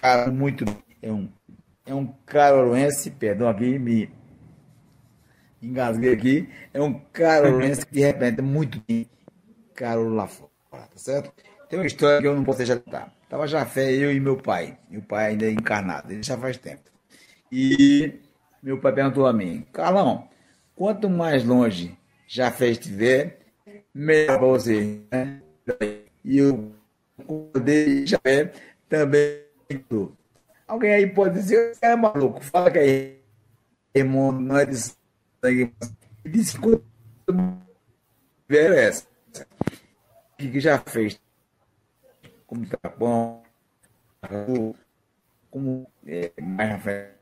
cara muito. É um, é um carolense, perdão aqui, me engasguei aqui. É um carolense que de repente é muito caro lá fora, tá certo? Tem uma história que eu não posso deixar de contar. Tava já fé, eu e meu pai. Meu pai ainda é encarnado, ele já faz tempo. E meu pai perguntou a mim, Carlão, quanto mais longe fez estiver, melhor para você. Né? E eu acordei já é, também. Alguém aí pode dizer, é maluco, fala que é irmão, não é de sangue. É essa. Que já fez como tá bom, como é, mais na frente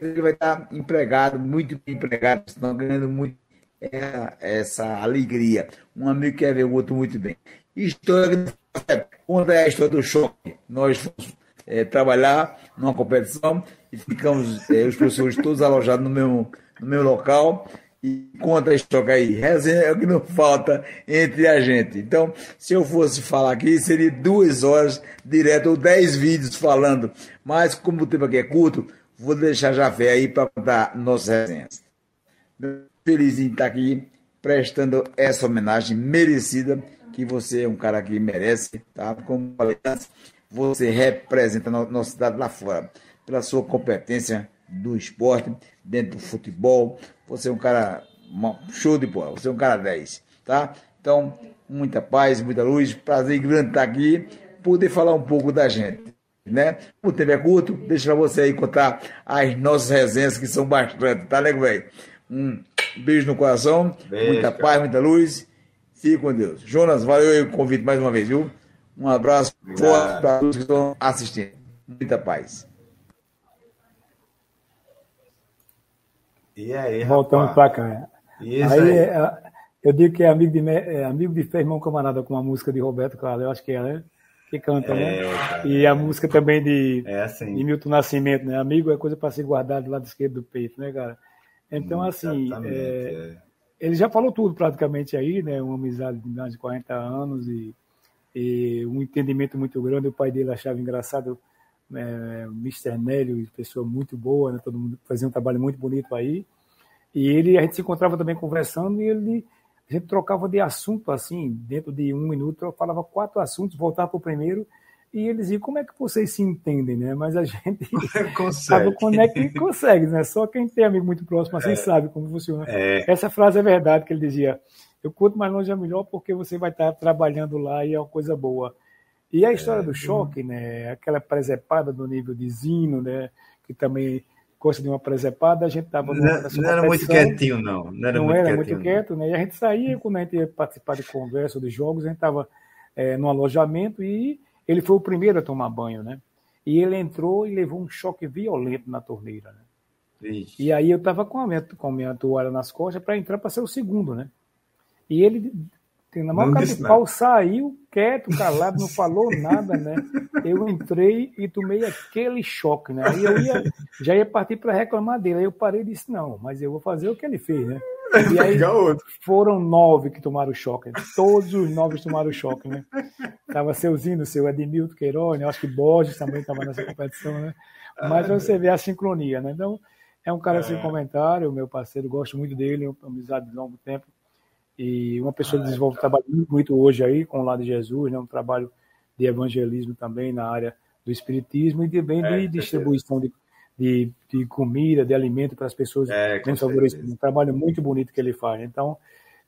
ele vai estar empregado, muito empregado, estão ganhando muito é, essa alegria. Um amigo quer ver o outro muito bem. História conta é a história do choque. Nós fomos é, trabalhar numa competição e ficamos, é, os professores todos alojados no mesmo, no mesmo local e conta a história aí. Resenha é o que não falta entre a gente. Então, se eu fosse falar aqui, seria duas horas direto ou dez vídeos falando. Mas, como o tempo aqui é curto, vou deixar já fé aí para contar nossas resenhas. Feliz em estar aqui prestando essa homenagem merecida que você é um cara que merece, tá? Como falei você representa a nossa cidade lá fora pela sua competência do esporte, dentro do futebol. Você é um cara show de bola, você é um cara 10, tá? Então, muita paz, muita luz, prazer grande estar aqui, poder falar um pouco da gente, né? O tempo é curto, deixa pra você aí contar as nossas resenhas, que são bastante, tá, nego velho? Um beijo no coração, beijo, muita cara. paz, muita luz. Fique com Deus. Jonas, valeu o convite mais uma vez, viu? Um abraço forte para todos que estão assistindo. Muita paz. E aí, Voltamos para cá. Isso aí, aí. É, eu digo que é amigo de, é amigo de fé, irmão camarada com uma música de Roberto Carlos, eu acho que é, né? Que canta, né? é, né? Cara, e a música também de, é assim. de Milton Nascimento, né? Amigo é coisa para ser guardado do lado esquerdo do peito, né, cara? Então, assim, é, é, ele já falou tudo praticamente aí, né? Uma amizade de mais de 40 anos e, e um entendimento muito grande. O pai dele achava engraçado é, Mr. Nélio, pessoa muito boa, né? todo mundo fazia um trabalho muito bonito aí. E ele, a gente se encontrava também conversando e ele, a gente trocava de assunto assim, dentro de um minuto, eu falava quatro assuntos, voltava para o primeiro, e eles diziam, como é que vocês se entendem, né? Mas a gente sabe como é que consegue, né? Só quem tem amigo muito próximo assim é. sabe como funciona. É. Essa frase é verdade que ele dizia, eu quanto mais longe é melhor porque você vai estar trabalhando lá e é uma coisa boa. E a história é, do choque, né? Aquela presepada do nível de Zino, né? Que também gosta de uma presepada, a gente estava não, não era muito quietinho, não. Não era, não muito, era quietinho, muito quieto, né? E a gente saía, quando a gente ia participar de conversa, de jogos, a gente estava é, no alojamento e ele foi o primeiro a tomar banho, né? E ele entrou e levou um choque violento na torneira, né? Ixi. E aí eu estava com a minha, com a minha toalha nas costas para entrar para ser o segundo, né? E ele na maior cara de pau, saiu quieto, calado, não falou nada, né? Eu entrei e tomei aquele choque, né? Aí eu ia, já ia partir para reclamar dele. Aí eu parei e disse, não, mas eu vou fazer o que ele fez, né? E aí foram nove que tomaram choque. Todos os nove tomaram choque, né? Tava seuzinho, seu Edmilton Queiroz, né? acho que Borges também estava nessa competição, né? Mas você vê a sincronia, né? Então, é um cara é. sem comentário, meu parceiro, gosto muito dele, é uma amizade de longo tempo. E uma pessoa que desenvolve um trabalho muito hoje aí com o lado de Jesus, né? um trabalho de evangelismo também na área do espiritismo e também é, de distribuição de, de, de, comida, de alimento para as pessoas é, Um trabalho muito bonito que ele faz. Então,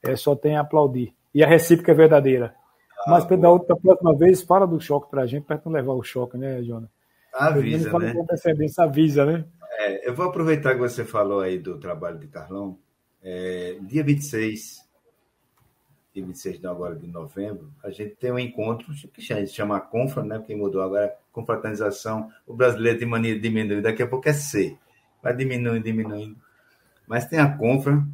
é, só tem a aplaudir. E a recíproca é verdadeira. Ah, Mas da outra próxima vez, fala do choque para a gente, para não levar o choque, né, Jonas? Avisa, né? Avisa, né? É, eu vou aproveitar que você falou aí do trabalho de Carlão. É, dia 26 dia 26 de agora de novembro, a gente tem um encontro que a gente chama Confra, né? Quem mudou agora é confraternização. O brasileiro tem mania de diminuir, daqui a pouco é C. Vai diminuindo, diminuindo. Mas tem a Confra,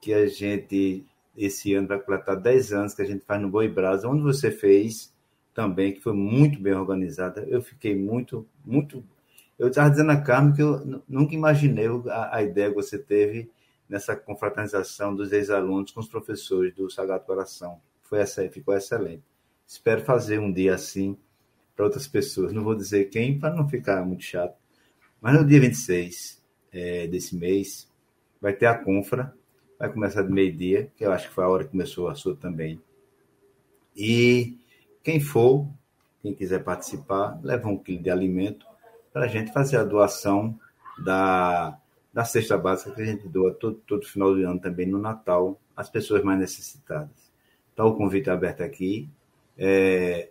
que a gente, esse ano, vai completar 10 anos, que a gente faz no Boi Brasa, onde você fez também, que foi muito bem organizada. Eu fiquei muito, muito. Eu estava dizendo a Carmen que eu nunca imaginei a, a ideia que você teve nessa confraternização dos ex-alunos com os professores do Sagrado Coração. Foi essa, ficou excelente. Espero fazer um dia assim para outras pessoas. Não vou dizer quem para não ficar muito chato. Mas no dia 26 é, desse mês vai ter a confra, vai começar de meio-dia, que eu acho que foi a hora que começou a sua também. E quem for, quem quiser participar, leva um quilo de alimento para a gente fazer a doação da, da cesta básica que a gente doa todo, todo final de ano também no Natal às pessoas mais necessitadas. Então, o convite é aberto aqui. É,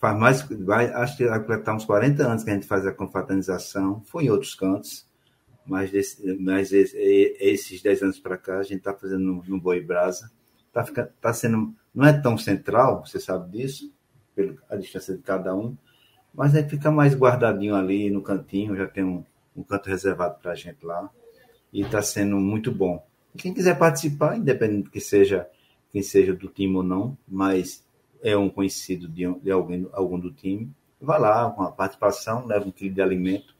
faz mais, vai, acho que vai completar uns 40 anos que a gente faz a confraternização, foi em outros cantos, mas, desse, mas esse, esses 10 anos para cá a gente está fazendo no, no Boi Brasa. Está tá sendo, não é tão central, você sabe disso, pela distância de cada um, mas aí fica mais guardadinho ali no cantinho, já tem um, um canto reservado para a gente lá, e está sendo muito bom. Quem quiser participar, independente que seja quem seja do time ou não, mas é um conhecido de, de alguém, algum do time, vá lá com a participação, leva um quilo de alimento,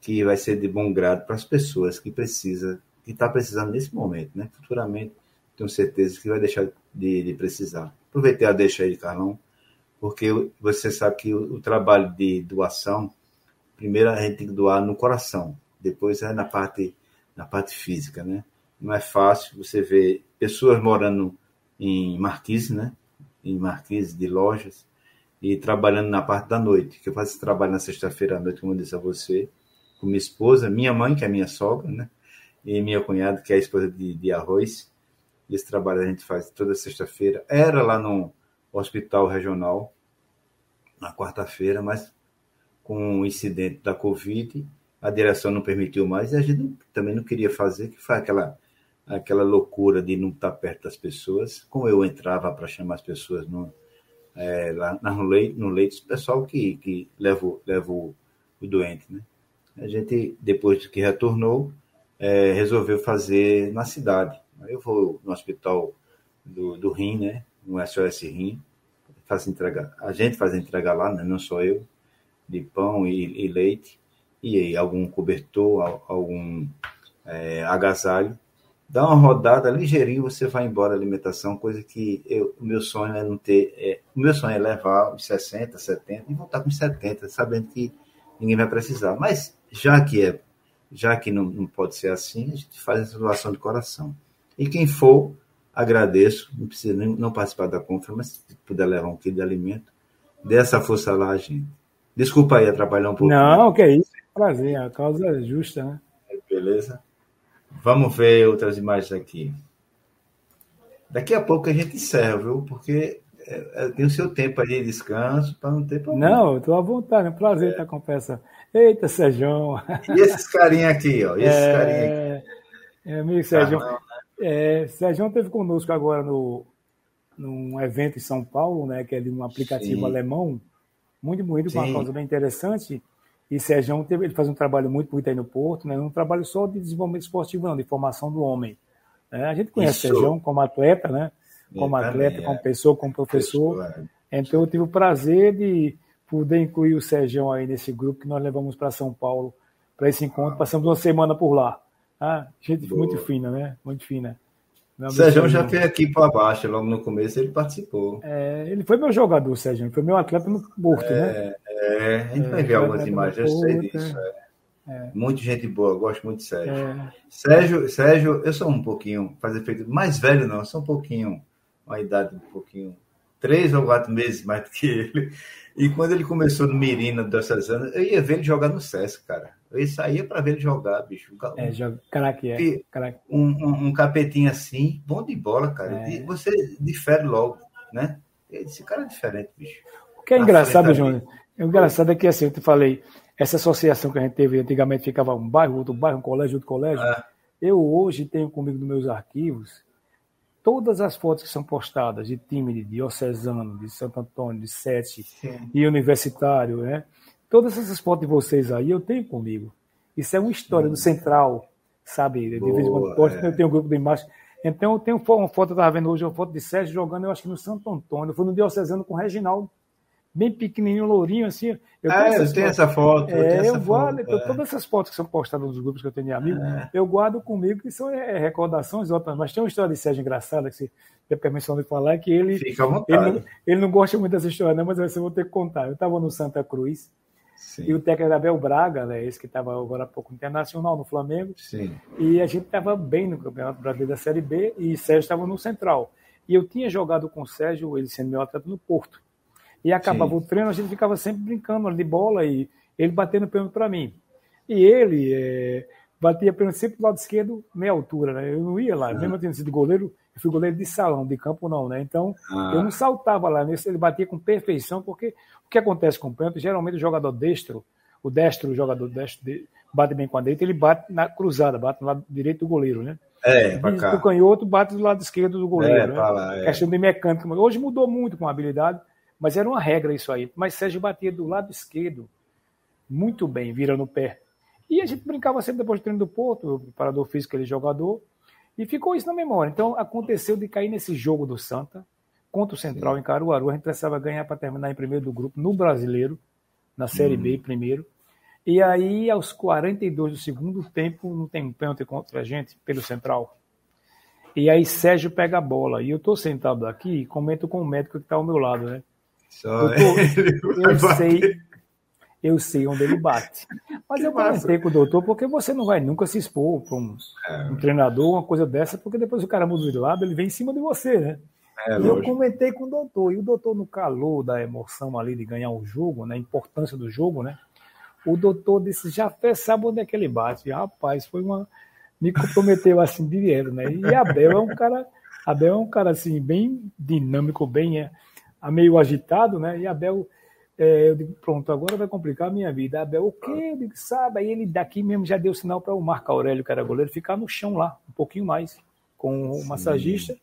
que vai ser de bom grado para as pessoas que precisa, que está precisando nesse momento, né? Futuramente, tenho certeza que vai deixar de, de precisar. Aproveitei a deixa aí, Carlão, porque você sabe que o, o, trabalho de doação, primeiro a gente tem que doar no coração, depois é na parte, na parte física, né? Não é fácil você ver pessoas morando em Marquise, né? Em Marquise de lojas e trabalhando na parte da noite, que eu faço trabalho na sexta-feira à noite, como eu disse a você, com minha esposa, minha mãe, que é minha sogra, né? E minha cunhada, que é a esposa de, de arroz. Esse trabalho a gente faz toda sexta-feira. Era lá no hospital regional, na quarta-feira, mas com o incidente da Covid, a direção não permitiu mais e a gente também não queria fazer, que foi aquela, aquela loucura de não estar perto das pessoas. Como eu entrava para chamar as pessoas no, é, lá no leito, no leito, o pessoal que, que leva, leva o, o doente, né? a gente, depois que retornou, é, resolveu fazer na cidade. Eu vou no hospital do, do Rim, né? no SOS Rim, faz entrega, a gente faz entrega lá, né? não só eu, de pão e, e leite, e algum cobertor, algum é, agasalho. Dá uma rodada ligeirinho, você vai embora alimentação, coisa que eu, o meu sonho é não ter. É, o meu sonho é levar os 60, 70 e voltar com 70, sabendo que ninguém vai precisar. Mas já que é, já que não, não pode ser assim, a gente faz essa doação de coração. E quem for, agradeço, não precisa nem, não participar da conferência, mas se puder levar um quilo de alimento, dê essa força lá, gente. Desculpa aí atrapalhar um pouco. Não, né? que é isso. Prazer, a causa é justa, né? Beleza. Vamos ver outras imagens aqui. Daqui a pouco a gente encerra, viu? Porque é, é, tem o seu tempo aí de descanso para não ter problema. Não, estou à vontade, é um prazer é. estar com essa. Eita, Sérgio! E esses carinha aqui, ó. E esses é... carinha aqui. É, amigo Sérgio. Ah, é, Sérgio esteve conosco agora no, num evento em São Paulo, né, que é de um aplicativo Sim. alemão, muito bonito, com uma causa bem interessante. E Sérgio teve, ele faz um trabalho muito bonito aí no Porto, né, um trabalho só de desenvolvimento esportivo, não, de formação do homem. É, a gente conhece Isso. Sérgio como atleta, né? Como atleta, como é. pessoa, como professor. É. Então eu tive o prazer de poder incluir o Sérgio aí nesse grupo que nós levamos para São Paulo para esse encontro. Passamos uma semana por lá. Ah, gente Boa. muito fina, né? Muito fina. O Sérgio já veio aqui para baixo, logo no começo ele participou. É, ele foi meu jogador, Sérgio, foi meu atleta no Porto, é, né? É, a gente é, vai ver algumas imagens, eu sei disso. É. É. Muita gente boa, gosto muito de Sérgio. É. Sérgio, Sérgio, eu sou um pouquinho, fazer efeito mais velho não, eu sou um pouquinho, uma idade um pouquinho, três ou quatro meses mais do que ele. E quando ele começou no Mirina, dessas anos, eu ia ver ele jogar no Sesc, cara. Eu saía para ver ele jogar, bicho. É, joga, craque, é. Craque. Um, um, um, capetinho assim, bom de bola, cara. É. Você difere logo, né? Esse cara é diferente, bicho. O que é engraçado, Júnior, o engraçado é que assim, eu te falei, essa associação que a gente teve antigamente ficava um bairro, outro bairro, um colégio, outro colégio. É. Eu hoje tenho comigo nos meus arquivos todas as fotos que são postadas de time de diocesano, de Santo Antônio, de Sete e universitário, né? Todas essas fotos de vocês aí eu tenho comigo. Isso é uma história do Central, sabe? De vez em quando posto, é. eu tenho um grupo de imagens. Então eu tenho uma foto, eu estava vendo hoje, uma foto de Sérgio jogando, eu acho que no Santo Antônio, foi no Diocesano com o Reginaldo. bem pequenininho, lourinho, assim. Eu ah, eu tenho essa foto. É, eu, eu guardo, foto, é. todas essas fotos que são postadas nos grupos que eu tenho de amigos, é. eu guardo comigo, que são é, recordações, mas tem uma história de Sérgio engraçada, que você tem permissão de falar, que ele, Fica à vontade. ele, ele não gosta muito dessa história, não, mas eu vou ter que contar. Eu estava no Santa Cruz, Sim. E o técnico era Abel Braga, né, esse que estava agora há pouco internacional no Flamengo. Sim. E a gente estava bem no Campeonato Brasileiro da Série B e Sérgio estava no Central. E eu tinha jogado com o Sérgio, ele sendo meu atleta, no Porto. E acabava Sim. o treino, a gente ficava sempre brincando de bola e ele batendo pênalti para mim. E ele é, batia pênalti sempre do lado esquerdo, meia altura, né? Eu não ia lá, ah. mesmo eu tendo sido goleiro, eu fui goleiro de salão, de campo não, né? Então, ah. eu não saltava lá nesse, ele batia com perfeição, porque que acontece com o pênalti, geralmente o jogador destro, o destro, o jogador destro, bate bem com a direita, ele bate na cruzada, bate no lado direito do goleiro, né? É, o canhoto bate do lado esquerdo do goleiro. É, né? lá, é. Questão de mecânica. Hoje mudou muito com a habilidade, mas era uma regra isso aí. Mas Sérgio batia do lado esquerdo muito bem, virando o pé. E a gente brincava sempre depois do treino do Porto, o preparador físico, aquele jogador, e ficou isso na memória. Então aconteceu de cair nesse jogo do Santa contra o Central em Caruaru. A gente precisava ganhar para terminar em primeiro do grupo no Brasileiro, na Série hum. B primeiro. E aí, aos 42 do segundo tempo, não tem um pênalti contra a gente pelo Central. E aí Sérgio pega a bola. E eu estou sentado aqui e comento com o médico que está ao meu lado, né? Só eu, tô, eu sei, eu sei onde ele bate. Mas que eu comentei com o doutor, porque você não vai nunca se expor para um, é. um, treinador, uma coisa dessa, porque depois o cara muda de lado, ele vem em cima de você, né? É, eu comentei com o doutor, e o doutor, no calor da emoção ali de ganhar o jogo, né, a importância do jogo, né? O doutor disse, já até sabe onde é que ele bate. E, rapaz, foi uma. Me comprometeu assim direto, né? E Abel é um cara. Abel é um cara assim, bem dinâmico, bem é, meio agitado, né? E Abel é, eu digo, pronto, agora vai complicar a minha vida. Abel, o quê? Eu digo, sabe? Aí ele daqui mesmo já deu sinal para o Marco Aurélio, que era goleiro, ficar no chão lá, um pouquinho mais, com o Sim. massagista.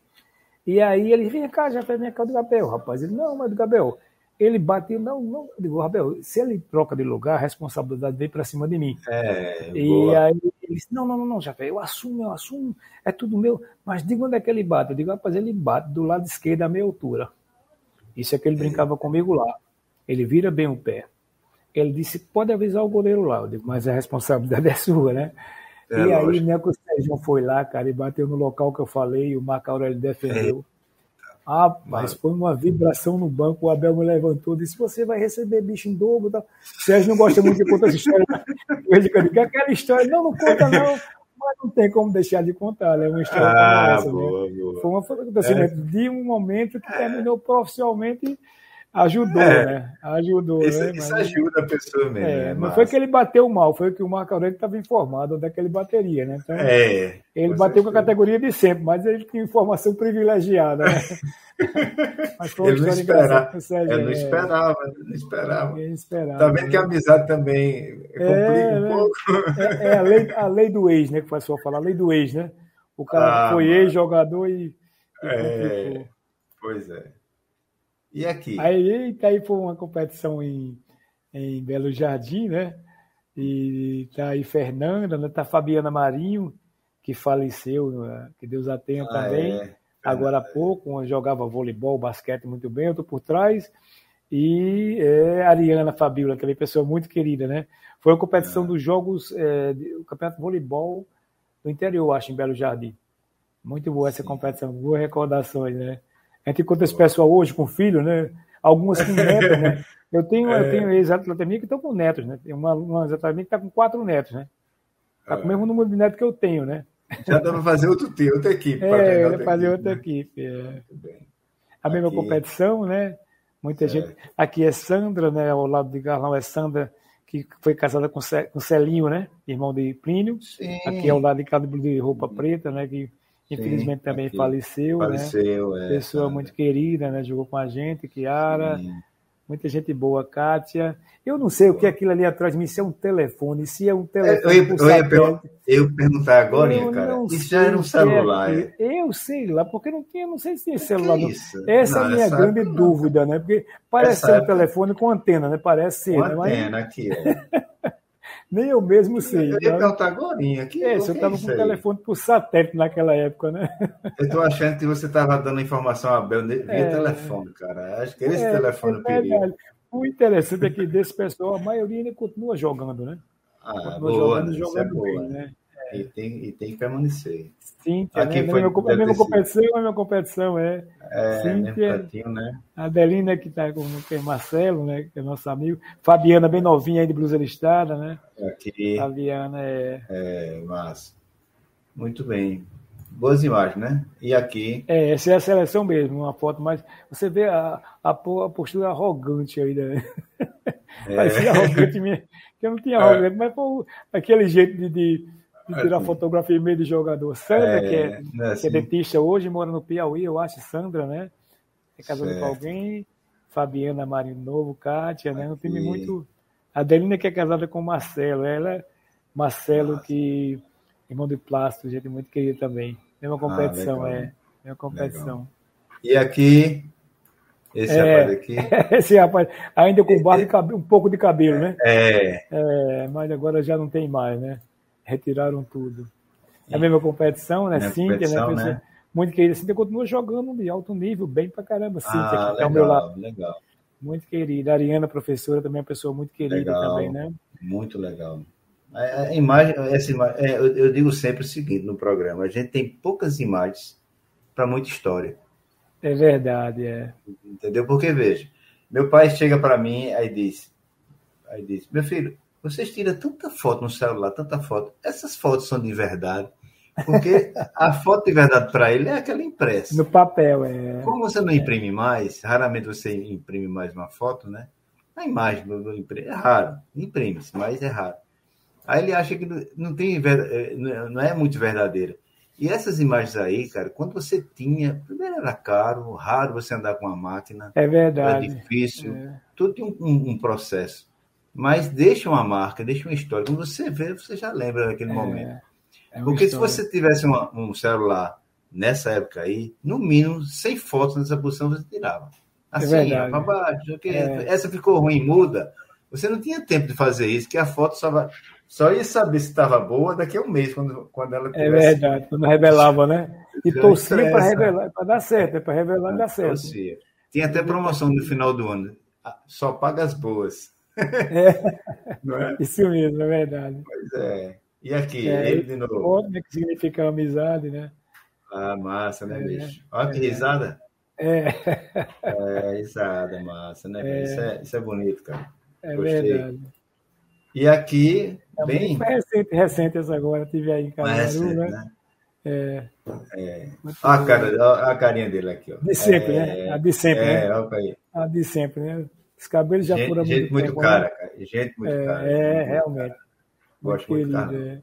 E aí ele vem cá, já fez minha cara do Abel, rapaz. Ele, não, mas do Abel, ele bate, não, não. Eu digo, Abel, se ele troca de lugar, a responsabilidade vem para cima de mim. É, e boa. aí ele disse, não, não, não, não, já eu assumo, eu assumo, é tudo meu. Mas diga onde é que ele bate. Eu digo, rapaz, ele bate do lado esquerdo a meia altura. Isso é que ele brincava comigo lá. Ele vira bem o pé. Ele disse, pode avisar o goleiro lá. Eu digo, mas a responsabilidade é sua, né? É, e aí, né, Sérgio foi lá, cara, e bateu no local que eu falei, o Marco Aurélio defendeu. Ah, mas foi uma vibração no banco, o Abel me levantou, disse, você vai receber bicho em dobro. Tá? O Sérgio não gosta muito de contar essa história. Digo, aquela história, não, não conta não, mas não tem como deixar de contar, é né? uma história ah, essa, boa, né? boa. Foi um acontecimento é. de um momento que terminou profissionalmente Ajudou, é. né? Ajudou. Isso, né? isso ajuda a pessoa mesmo. É, não foi que ele bateu mal, foi que o Marco Aurélio estava informado onde é que ele bateria, né? Então, é, ele bateu com a categoria de sempre, mas ele tinha informação privilegiada, né? mas foi ele não esperava. Sérgio, eu não esperava, não esperava. Ninguém esperava. Tá vendo né? que a amizade também complica é, um né? pouco? É, é, a, lei, a lei do ex, né? Que o pessoal fala, a lei do ex, né? O cara ah, foi ex-jogador e, e é, Pois é. E aqui? Aí, aí foi uma competição em, em Belo Jardim, né? E tá aí Fernanda, né? tá Fabiana Marinho, que faleceu, né? que Deus a tenha ah, também. É. Agora há pouco, uma jogava voleibol, basquete muito bem, eu tô por trás. E é, Ariana Fabiola, aquela pessoa muito querida, né? Foi a competição ah. dos jogos, é, o campeonato de voleibol do interior, acho, em Belo Jardim. Muito boa essa Sim. competição, boas recordações, né? A gente encontra esse pessoal hoje com filho, né? Algumas com netos, né? Eu tenho, é. eu tenho ex-atleta minha que estão com netos, né? Tem uma, uma ex-atleta minha que está com quatro netos, né? Está com o mesmo número de netos que eu tenho, né? Já dá para fazer outro time, outra equipe. É, outra fazer equipe, outra né? equipe. É. A mesma Aqui. competição, né? Muita é. gente. Aqui é Sandra, né? Ao lado de Garlão é Sandra, que foi casada com, Celinho, né? Irmão de Plínio. Sim. Aqui ao lado de Cabo de Roupa Preta, né? Que Infelizmente Sim, também faleceu, faleceu né? É, Pessoa cara. muito querida, né? Jogou com a gente, Kiara. Sim. Muita gente boa, Kátia. Eu não sei o que é aquilo ali atrás de mim, se é um telefone, se é um telefone. Eu, eu, eu, eu perguntar agora, eu cara. Isso já era um celular. É eu sei lá, porque não tinha, não sei se tinha celular. É essa não, é a minha grande não. dúvida, né? Porque parece ser um telefone com antena, né? Parece ser. Com né? antena Mas... aqui, é. Nem eu mesmo sei. Eu ia perguntar agora. Aqui, é, você estava com o telefone por satélite naquela época, né? Eu estou achando que você estava dando informação a Bel via é, telefone, cara. Acho que esse é, telefone é verdade. o interessante é que desse pessoal, a maioria ainda continua jogando, né? Ah, continua boa, jogando, isso é jogando boa, bem, né? né? E, tem, e tem que permanecer. Cíntia, Aqui né? foi- a mesma, a mesma ter sido. competição, a mesma competição, é. É, Cíntia. mesmo cantinho, né? A Adelina, que está com é Marcelo, né? Que é nosso amigo. Fabiana, bem novinha aí de blusa listrada, né? Aqui, Fabiana é. é, massa. Muito bem. Boas imagens, né? E aqui, É, essa é a seleção mesmo, uma foto mais. Você vê a, a, a postura arrogante aí, né? É. Parecia arrogante mesmo. Que eu não tinha arrogante, mas pô, aquele jeito de, de, tirar Assim. fotografia em meio de jogador. Sandra, É, que, é, é que é assim? dentista hoje, mora no Piauí, eu acho, Sandra, né? É casada com alguém. Fabiana Marinho Novo, Kátia, né? Um time muito. A Adelina que é casada com o Marcelo. Ela, Marcelo, Massa. que irmão de plástico, gente muito querida também. Mesma competição, Ah, legal. é. Mesma competição. e aqui, esse É. rapaz aqui, Esse rapaz, ainda com barba e um pouco de cabelo, né? é, É, mas agora já não tem mais, né? Retiraram tudo. É a mesma competição, né? Mesma Cíntia, competição, né? né? Muito querida. Cíntia continua jogando de alto nível, bem pra caramba. Cíntia, ah, que tá ao meu lado. legal, legal, Muito querida. A Ariana, professora, também é uma pessoa muito querida Legal. também, né? muito legal. A, a imagem, essa imagem é, eu, eu digo sempre o seguinte no programa: a gente tem poucas imagens para muita história. É verdade, é. Entendeu? Porque, veja, meu pai chega para mim aí diz, aí diz, meu filho, vocês tiram tanta foto no celular, tanta foto, essas fotos são de verdade, porque a foto de verdade para ele é aquela impressa. No papel, é. Como você não imprime mais, raramente você imprime mais uma foto, né? A imagem do, impre- é raro, imprime-se, mas é raro. Aí ele acha que não- tem eh, não é muito verdadeira. E essas imagens aí, cara, quando você tinha, primeiro era caro, raro você andar com uma máquina, É era verdade. difícil, É. tudo tem um, um- um processo. Mas deixa uma marca, deixa uma história. Quando você vê, você já lembra daquele momento. É Porque se história. você tivesse uma- um celular nessa época aí, no mínimo, 100 fotos nessa posição você tirava. Assim, verdade. para baixo. É. essa ficou ruim, muda. Você não tinha tempo de fazer isso, que a foto só, vai, só ia saber se estava boa daqui a um mês, quando, quando ela É tivesse. verdade, quando revelava, né? E Já torcia para revelar, para dar certo, para revelar e dar certo. Torcia. Tinha até promoção no final do ano. Ah, Só paga as boas. Não é? Isso mesmo, é verdade. Pois é. E aqui, É, ele de novo. Óbvio né, que significa amizade, né? Ah, massa, né, É, bicho? Olha que é. risada. É, É, risada, massa, né? É. Isso, é, isso é bonito, cara. é Gostei. verdade. E aqui, Também bem. Foi recente, recente essa agora, tive aí em Caruaru, né? né? É, a, bom. cara, olha a carinha dele aqui, ó. De sempre, é, né? A de sempre, É, né? A de sempre, né? Os cabelos já foram há Gente, gente muito muito tempo, cara, né? cara. Gente muito É, cara. é, Muito realmente. cara. Gosto muito, querido, cara. é.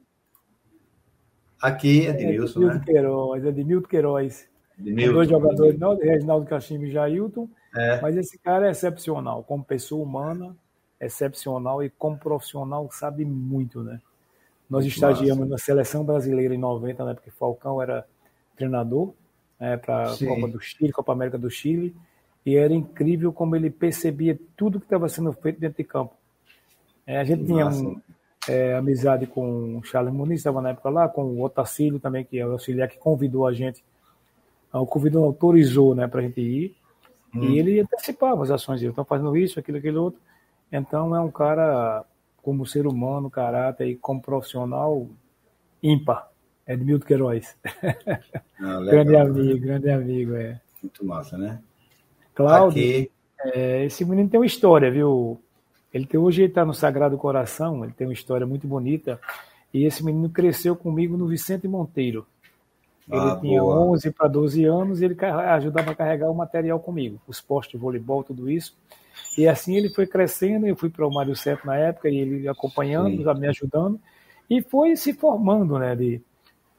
Aqui é de Nilson, Edmilton né? Queiroz, Edmilton Queiroz. De Dois jogadores, não, Reginaldo Cachimbo e Jailton. É, Mas esse cara é excepcional, como pessoa humana, excepcional e como profissional sabe muito, né? Nós Muito estagiamos massa. na seleção brasileira em 90, né? Porque Falcão era treinador né, para. Copa do Chile, Copa América do Chile, e era incrível como ele percebia tudo que estava sendo feito dentro de campo. É, a gente tinha Massa. um, é, amizade com o Charles Muniz, estava na época lá, com o Otacílio também, que é o auxiliar que convidou a gente, o convidou, autorizou né, para a gente ir, Hum. e ele antecipava as ações, estão fazendo isso, aquilo, aquilo outro. Então é um cara, como ser humano, caráter e como profissional, ímpar. Edmilton Queiroz. Ah, legal, grande né? amigo, grande amigo, é. Muito massa, né? Cláudio, é, esse menino tem uma história, viu? Ele tem, hoje ele está no Sagrado Coração, ele tem uma história muito bonita. E esse menino cresceu comigo no Vicente Monteiro. Ele Ah, tinha boa. 11 para 12 anos e ele ajudava a carregar o material comigo, os postos de voleibol, tudo isso. E assim ele foi crescendo, eu fui para o Mário Certo na época, e ele acompanhando, Sim. me ajudando, e foi se formando né, de,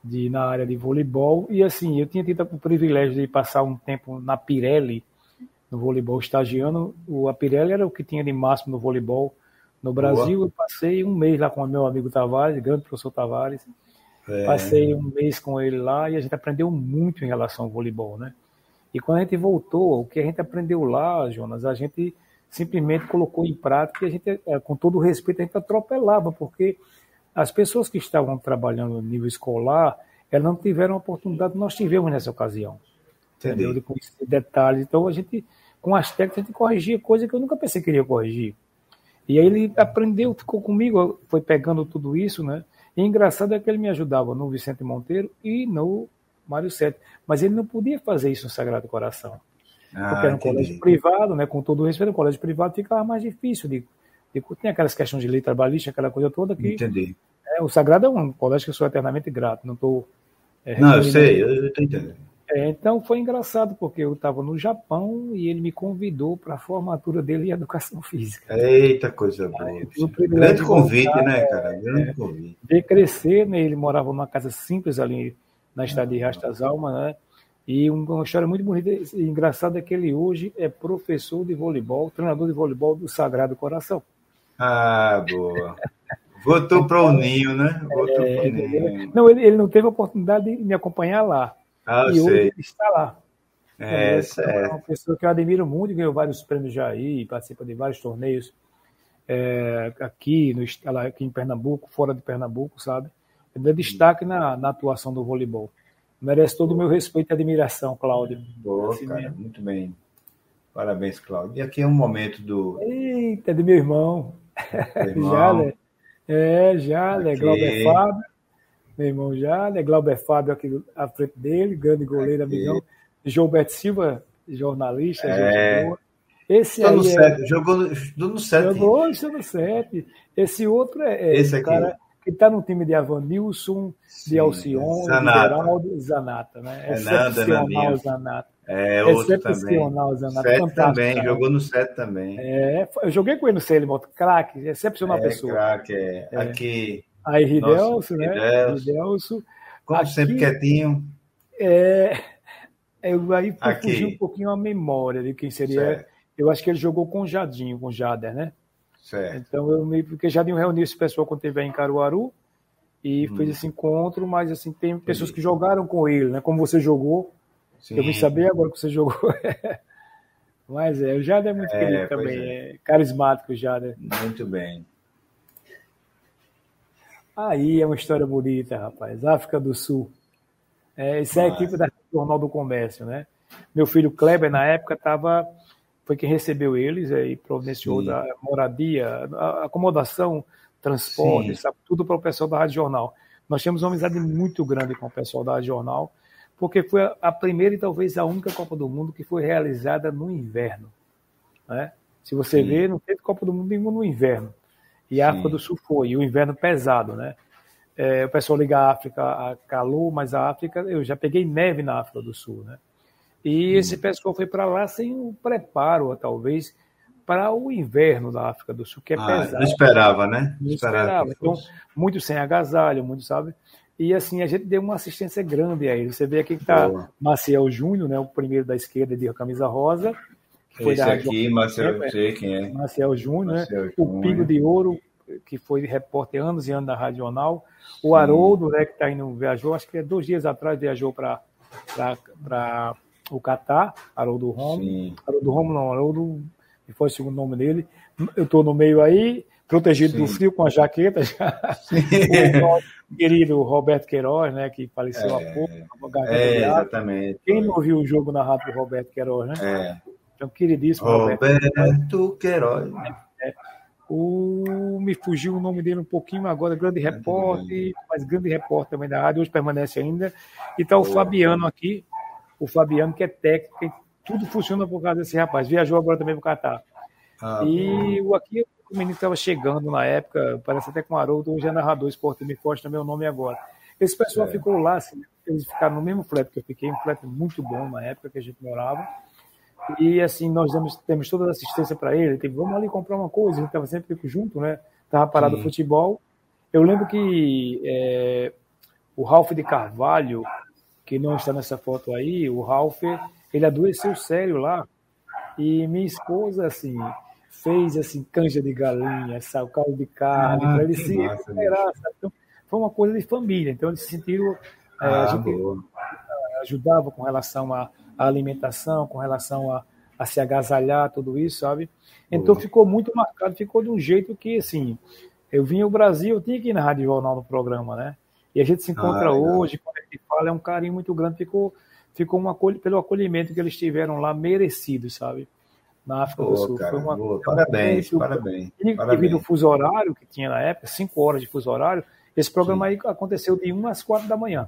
de, na área de voleibol. E assim, eu tinha tido o privilégio de passar um tempo na Pirelli, no voleibol estagiando. O, a Pirelli era o que tinha de máximo no voleibol no Brasil. Eu passei um mês lá com o meu amigo Tavares, grande professor Tavares. é, Passei um mês com ele lá e a gente aprendeu muito em relação ao voleibol, né? E quando a gente voltou, o que a gente aprendeu lá, Jonas, a gente simplesmente colocou em prática e a gente, eh, com todo o respeito, a gente atropelava, porque as pessoas que estavam trabalhando no nível escolar, elas não tiveram a oportunidade que nós tivemos nessa ocasião. Entendeu? De conhecer detalhes. Então a gente com as técnicas, a gente corrigia coisa que eu nunca pensei que iria corrigir. E aí ele aprendeu, ficou comigo, foi pegando tudo isso, né? E engraçado é que ele me ajudava no Vicente Monteiro e no Mário Sete. Mas ele não podia fazer isso no Sagrado Coração. Ah, porque era um entendi. colégio privado, né? Com todo o respeito, um colégio privado ficava mais difícil de, de tem aquelas questões de lei trabalhista, aquela coisa toda que. Entendi. É, o Sagrado é um colégio que eu sou eternamente grato, não estou. É, não, eu sei, eu estou entendendo. É, então foi engraçado, porque eu estava no Japão e ele me convidou para a formatura dele em educação física. Eita, coisa boa. Grande convite, voltar, né, cara? Grande é, convite. Ver crescer, né? Ele morava numa casa simples ali na estrada de Rastas Almas, né? E uma história muito bonita e engraçada é que ele hoje é professor de voleibol, treinador de voleibol do Sagrado Coração. Ah, boa. Voltou para o Ninho, né? Voltou é, para o Ninho. Não, ele, ele não teve a oportunidade de me acompanhar lá. Ah, e hoje ele está lá. É, é, é uma pessoa que eu admiro muito, ganhou vários prêmios já aí, participa de vários torneios é, aqui, no, aqui em Pernambuco, fora de Pernambuco, sabe? Ele é destaque na, na atuação do voleibol. Merece todo o meu respeito e admiração, Cláudio. Boa, assim cara, mesmo. muito bem. Parabéns, Cláudio. E aqui é um momento do. Eita, de meu irmão. irmão. já, né? É, já, né? Glauber Fábio meu irmão já, né? Glauber Fábio aqui à frente dele, grande goleiro, aqui. amigão. Gilberto Silva, jornalista, é. Esse aí no é... sete, jogou no 7. Jogou no 7. Esse outro é, é Esse aqui. cara que está no time de Avanilson, de Alcione, Zanata. de Geraldo Zanata, né? É Excepcional Zanata. É, outro excepcional, também. Zanata. Sete também, cara. jogou no 7 também. É, eu joguei com ele no Celimo, craque, excepcional é, pessoa. Craque, é. é. Aqui Aí Ridelso, né? Ridelso. Como Aqui, sempre quietinho. É, eu aí fugi um pouquinho a memória de quem seria. Certo. Eu acho que ele jogou com o Jadinho, com o Jader, né? Certo. Então eu me. Porque Jadinho reuniu esse pessoal quando esteve em Caruaru e hum. fez esse encontro, mas assim, tem pessoas que jogaram com ele, né? Como você jogou. Sim. Eu vim saber agora que você jogou. mas é, o Jader é muito é, querido também, é. é carismático o Jader. Muito bem. Aí é uma história bonita, rapaz. África do Sul. É, isso é a equipe da Jornal do Comércio, né? Meu filho Kleber, na época, estava. Foi quem recebeu eles e providenciou da moradia, acomodação, transporte, sabe, tudo para o pessoal da Rádio Jornal. Nós temos uma amizade muito grande com o pessoal da Rádio Jornal, porque foi a primeira e talvez a única Copa do Mundo que foi realizada no inverno. Né? Se você Sim. ver, não teve Copa do Mundo nenhuma no inverno. E a África do Sul foi, e o inverno pesado, né? É, o pessoal liga a África a calor, mas a África, eu já peguei neve na África do Sul, né? E esse pessoal foi para lá sem o preparo, talvez, para o inverno da África do Sul, que é ah, pesado. Não esperava, né? Não esperava. Então, muito sem agasalho, muito, sabe? E assim, a gente deu uma assistência grande a ele. Você vê aqui que está Maciel Júnior, né, o primeiro da esquerda de camisa rosa, foi Esse aqui, Marcel, eu sei quem é. Marcel Júnior, né? o Pingo de Ouro, que foi repórter anos e anos da Radional. O Haroldo, né, que está indo, viajou, acho que é dois dias atrás, viajou para o Catar, Haroldo Romo. Sim. Haroldo Romo não, Haroldo, que foi o segundo nome dele. Eu estou no meio aí, protegido Sim. do frio com a jaqueta. Já. o querido Roberto Queiroz, né, que faleceu é, há pouco. É, exatamente. Quem não viu o jogo narrado por Roberto Queiroz, né? É. Então, queridíssimo Roberto Queiroz. É, o, me fugiu o nome dele um pouquinho agora, grande repórter, mas grande repórter também da rádio, hoje permanece ainda. E está o Fabiano aqui, o Fabiano que é técnico, tudo funciona por causa desse rapaz. Viajou agora também para o Catar. Ah, e o aqui, o menino estava chegando na época, parece até com o Haroldo, hoje é narrador esportivo, me também o nome agora. Esse pessoal é. ficou lá, assim, eles ficaram no mesmo flat que eu fiquei, um flat muito bom na época que a gente morava. E assim, nós damos, temos toda a assistência para ele. Tipo, vamos ali comprar uma coisa, a gente estava sempre junto, né? Estava parado o futebol. Eu lembro que é, o Ralph de Carvalho, que não está nessa foto aí, o Ralph, ele adoeceu sério lá. E minha esposa, assim, fez assim, canja de galinha, sabe, caldo de carne, ah, para ele se recuperar. Então, foi uma coisa de família. Então, eles se sentiram. É, ah, a gente boa. ajudava com relação a a alimentação, com relação a, a se agasalhar, tudo isso, sabe? Então uhum. ficou muito marcado, ficou de um jeito que, assim, eu vim ao Brasil, eu tinha que ir na Rádio Jornal no programa, né? E a gente se encontra ah, hoje, quando a gente fala, é um carinho muito grande, ficou, ficou um acolh pelo acolhimento que eles tiveram lá, merecido, sabe? na África do Sul. Cara, uma, boa. Parabéns, parabéns. E devido ao fuso horário que tinha na época, cinco horas de fuso horário, esse programa Sim. aí aconteceu de 1 às 4 da manhã.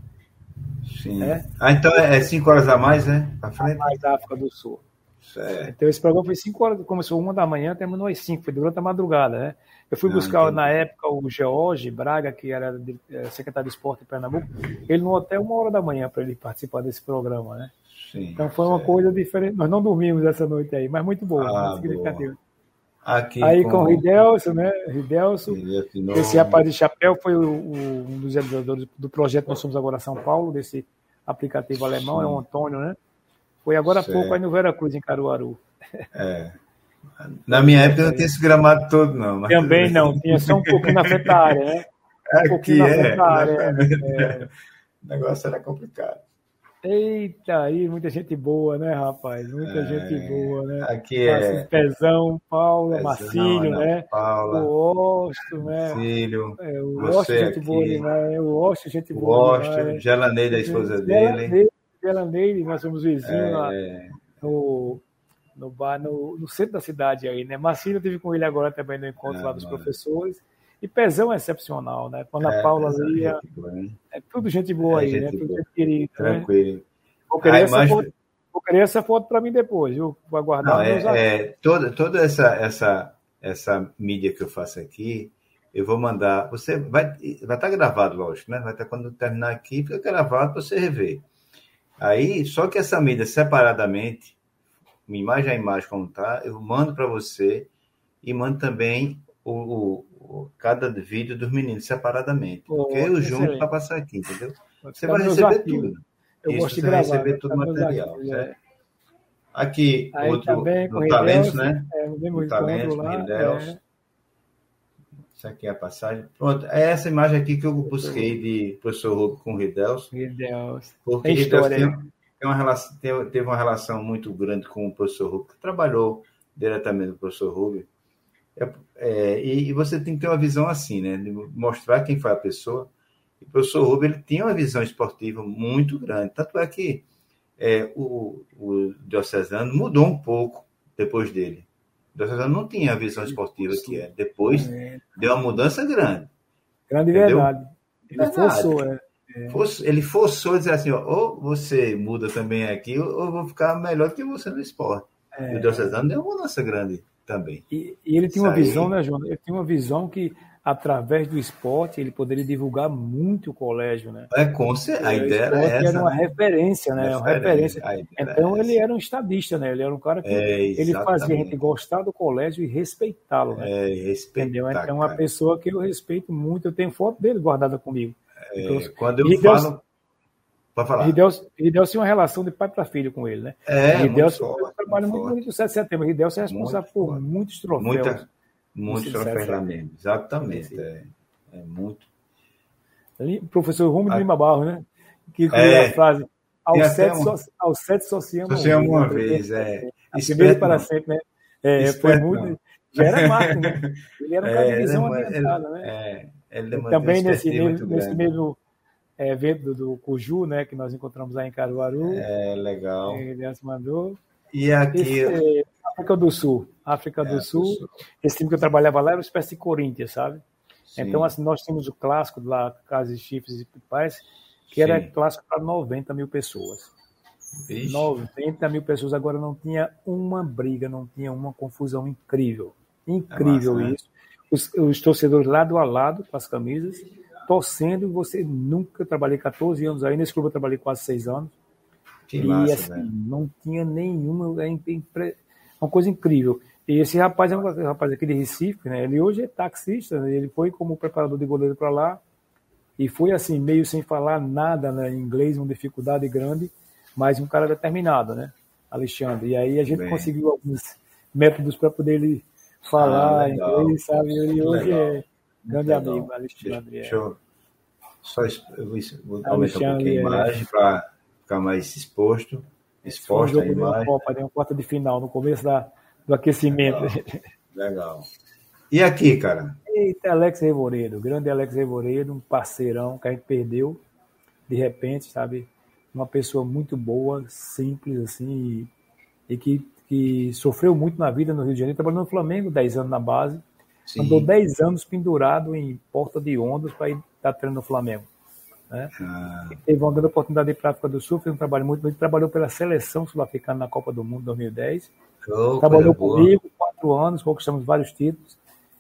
Sim. É? Ah, então é 5 horas a mais, né? A frente? A mais da África do Sul. Certo. Então esse programa foi 5 horas, começou uma da manhã, terminou às 5, foi durante a madrugada, né? Eu fui ah, buscar na época o George Braga, que era é, secretário de esporte em Pernambuco, ele no hotel uma hora da manhã para ele participar desse programa, né? Sim, então foi certo. uma coisa diferente. Nós não dormimos essa noite aí, mas muito boa, ah, muito significativo. Aqui aí com, com o Ridelso, né? Ridelso. Esse rapaz de chapéu foi o, o, um dos realizadores do projeto Nós Somos Agora São Paulo, desse aplicativo alemão, Sim. é o Antônio, né? Foi agora há pouco aí no Veracruz, em Caruaru. É. Na minha época não tinha esse gramado todo, não. Mas... Também não, tinha só um pouquinho na frente da área, né? Um Aqui pouquinho na frente da área. É. O negócio era complicado. Eita, aí muita gente boa, né, rapaz? Muita é, gente boa, né? Aqui é. Pezão, Paula, Pezão, Marcílio, né? Paula, o Osto, né? Marcílio. É, o Osto, gente aqui. boa demais. O Osto, gente boa. O Osto, Gelaneide, a esposa dele. Gelaneide, nós somos vizinhos é. lá no, no bar, no, no, centro da cidade aí, né? Marcílio, eu tive com ele agora também no encontro é, lá dos professores. E Pezão é excepcional, né? Quando a é, Paula ali. É, é, tudo gente boa é, aí, né? gente né? Tudo gente querida. Né? Tranquilo. Né? Vou querer, essa, foto, vou querer essa foto para mim depois, viu? Vou aguardar. Não, é, é, toda toda essa, essa, essa mídia que eu faço aqui, eu vou mandar. Você vai vai estar tá gravado, lógico, né? Vai estar tá, quando terminar aqui, fica gravado para você rever. Aí, só que essa mídia separadamente, imagem a imagem como tá, eu mando para você e mando também o, o, cada vídeo dos meninos separadamente. Oh, porque eu junto para passar aqui, entendeu? Você vai receber tudo. Eu Isso, gosto de gravar. receber todo o material. Arquivos, é. Aqui, Aí outro também, do Talentos, né? É, o Talentos, lá, é. Isso aqui é a passagem. Pronto, é essa imagem aqui que eu busquei de professor Rubio com Ridels. Ridels. Porque tem história, tem, tem uma relação, teve uma relação muito grande com o professor Rubio, que trabalhou diretamente com o professor Rubio. É, é, e, e, você tem que ter uma visão assim, né? De mostrar quem foi a pessoa. E o professor Rubio ele tinha uma visão esportiva muito grande. Tanto é que é, o, o Diocesano mudou um pouco depois dele. O Diocesano não tinha a visão esportiva que é. Depois é. deu uma mudança grande. Grande entendeu? verdade. Ele verdade. forçou, né? É. Ele forçou a dizer assim: ó, ou você muda também aqui, ou eu vou ficar melhor que você no esporte. É. E o Diocesano deu uma mudança grande também. E, e ele tinha uma visão, né, João? Ele tinha uma visão que, através do esporte, ele poderia divulgar muito o colégio, né? É, com certeza. A ideia era essa. era uma né? referência, né? Uma referência. Então, ele era um estadista, né? Ele era um cara que é, ele fazia a gente gostar do colégio e respeitá-lo, né? É, respeitar, Entendeu? Então, é uma pessoa que eu respeito muito. Eu tenho foto dele guardada comigo. É, então, quando eu falo... Pode falar. Ridelso tinha uma relação de pai para filho com ele, né? É, Ridelso muito trabalho muito bonito no 7 de setembro. Ridelso é responsável muito, por muitos troféus. Muita, muitos troféus lá mesmo, exatamente. É, é muito. Ali, professor Rúmulo Lima Barro, né? Que é, a frase, ao sete, um... so, ao sete só se ama, ama uma vez. É. Primeiro para sempre, né? É, foi muito. Já era Marco, né? Ele era um cara de é, visão adiantada, né? É, ele também nesse, nesse mesmo é, evento do, do Cuju, né, que nós encontramos aí em Caruaru. É, legal. Ele mandou. E aqui... Esse, é, África do Sul. África do, é, Sul. do, Sul. Esse time que eu trabalhava lá era uma espécie de Corinthians, sabe? Sim. Então, assim, nós tínhamos o clássico lá, Casas de Chifres e Pipais, que Sim. era clássico para 90 mil pessoas. Vixe. 90 mil pessoas. Agora não tinha uma briga, não tinha uma confusão incrível. Incrível é massa, né? isso. Né? Os, os torcedores lado a lado com as camisas torcendo. Você nunca trabalhei 14 anos aí, nesse clube eu trabalhei quase 6 anos. Que e massa, assim, né? não tinha nenhuma. É uma coisa incrível. E esse rapaz é um rapaz aqui de Recife, né? Ele hoje é taxista, né? ele foi como preparador de goleiro para lá e foi assim, meio sem falar nada né, em inglês, uma dificuldade grande, mas um cara determinado, né? Alexandre. E aí a gente Bem. conseguiu alguns métodos para poder ele falar ah, inglês, sabe? E hoje legal. é Grande amigo, Alexandre. Deixa, eu só eu vou, vou aumentar um pouquinho a imagem para ficar mais exposto. Exposto a imagem. Copa, deu uma quarta de final no começo da, do aquecimento. Legal. Legal. E aqui, cara? Eita, Alex Revoredo, grande Alex Revoredo, um parceirão que a gente perdeu de repente, sabe? Uma pessoa muito boa, simples, assim, e, e que que sofreu muito na vida no Rio de Janeiro, trabalhou no Flamengo 10 anos na base, Sim. andou 10 anos pendurado em porta de ondas para ir estar treinando no Flamengo. Né? Ah. Teve uma grande oportunidade de ir para a África do Sul, fez um trabalho muito bom, trabalhou pela seleção sul-africana na Copa do Mundo 2010. Oh, trabalhou comigo quatro anos, conquistamos vários títulos.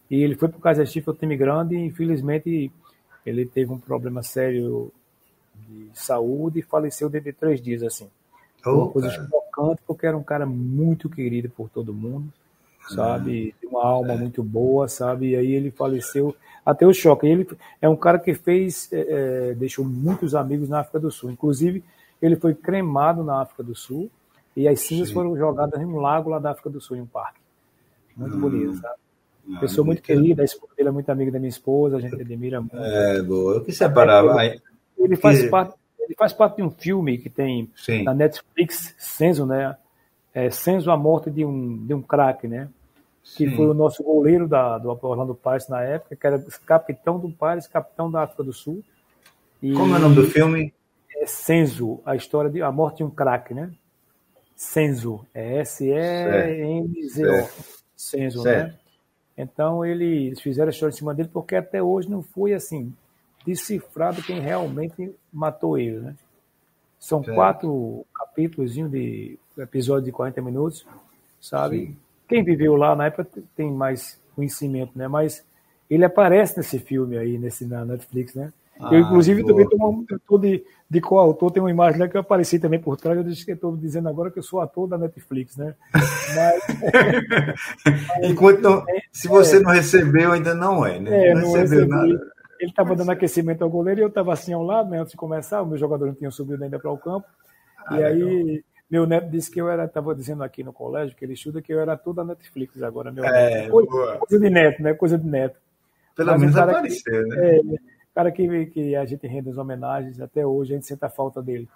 E ele foi para o Kaiser Chiefs, o time grande, e infelizmente ele teve um problema sério de saúde e faleceu dentro de três dias, assim. Oh, uma coisa chocante, porque era um cara muito querido por todo mundo, sabe? Ah, uma alma é. muito boa, sabe? E aí ele faleceu, até o choque. Ele é um cara que fez, é, é, deixou muitos amigos na África do Sul. Inclusive, ele foi cremado na África do Sul e as cinzas Sim. foram jogadas em um lago lá da África do Sul, em um parque. Muito hum. bonito, sabe? Ah, Pessoa muito querida, a esposa dele é muito amiga da minha esposa, a gente admira muito. É, boa. Eu quis separar. Ele, ele faz parte ele faz parte de um filme que tem Sim. na Netflix, Senso, né? É, Senso, a morte de um, de um craque, né? Que Sim. foi o nosso goleiro da, do Orlando Pirates na época, que era capitão do Pirates, capitão da África do Sul. E, Como é o nome do filme? É Senso, a história de a morte de um craque, né? Senso, é S-E-N-Z-O. Senso, né? Então ele, eles fizeram a história em cima dele porque até hoje não foi assim decifrado quem realmente matou ele, né? São quatro capítulos de episódio de 40 minutos, sabe? Sim. Quem viveu lá na época tem mais conhecimento, né? Mas ele aparece nesse filme aí, nesse, na Netflix, né? Ah, eu, inclusive, boa. também estou de, de coautor, tem uma imagem lá que eu apareci também por trás, eu estou dizendo agora que eu sou ator da Netflix, né? Mas, Enquanto não, é, se você é, não recebeu, ainda não é, né? É, não, não recebeu recebi, nada. Ele estava dando aquecimento ao goleiro e eu estava assim ao lado, né, antes de começar, o meu jogador não tinha subido ainda para o campo. Ah, e aí, legal. meu neto disse que eu era, estava dizendo aqui no colégio, que ele estuda, que eu era tudo a Netflix agora, meu é, coisa, coisa, de neto, né? Coisa de neto. Pelo menos aparecer, né? É, cara que, que a gente rende as homenagens, até hoje a gente sente a falta dele.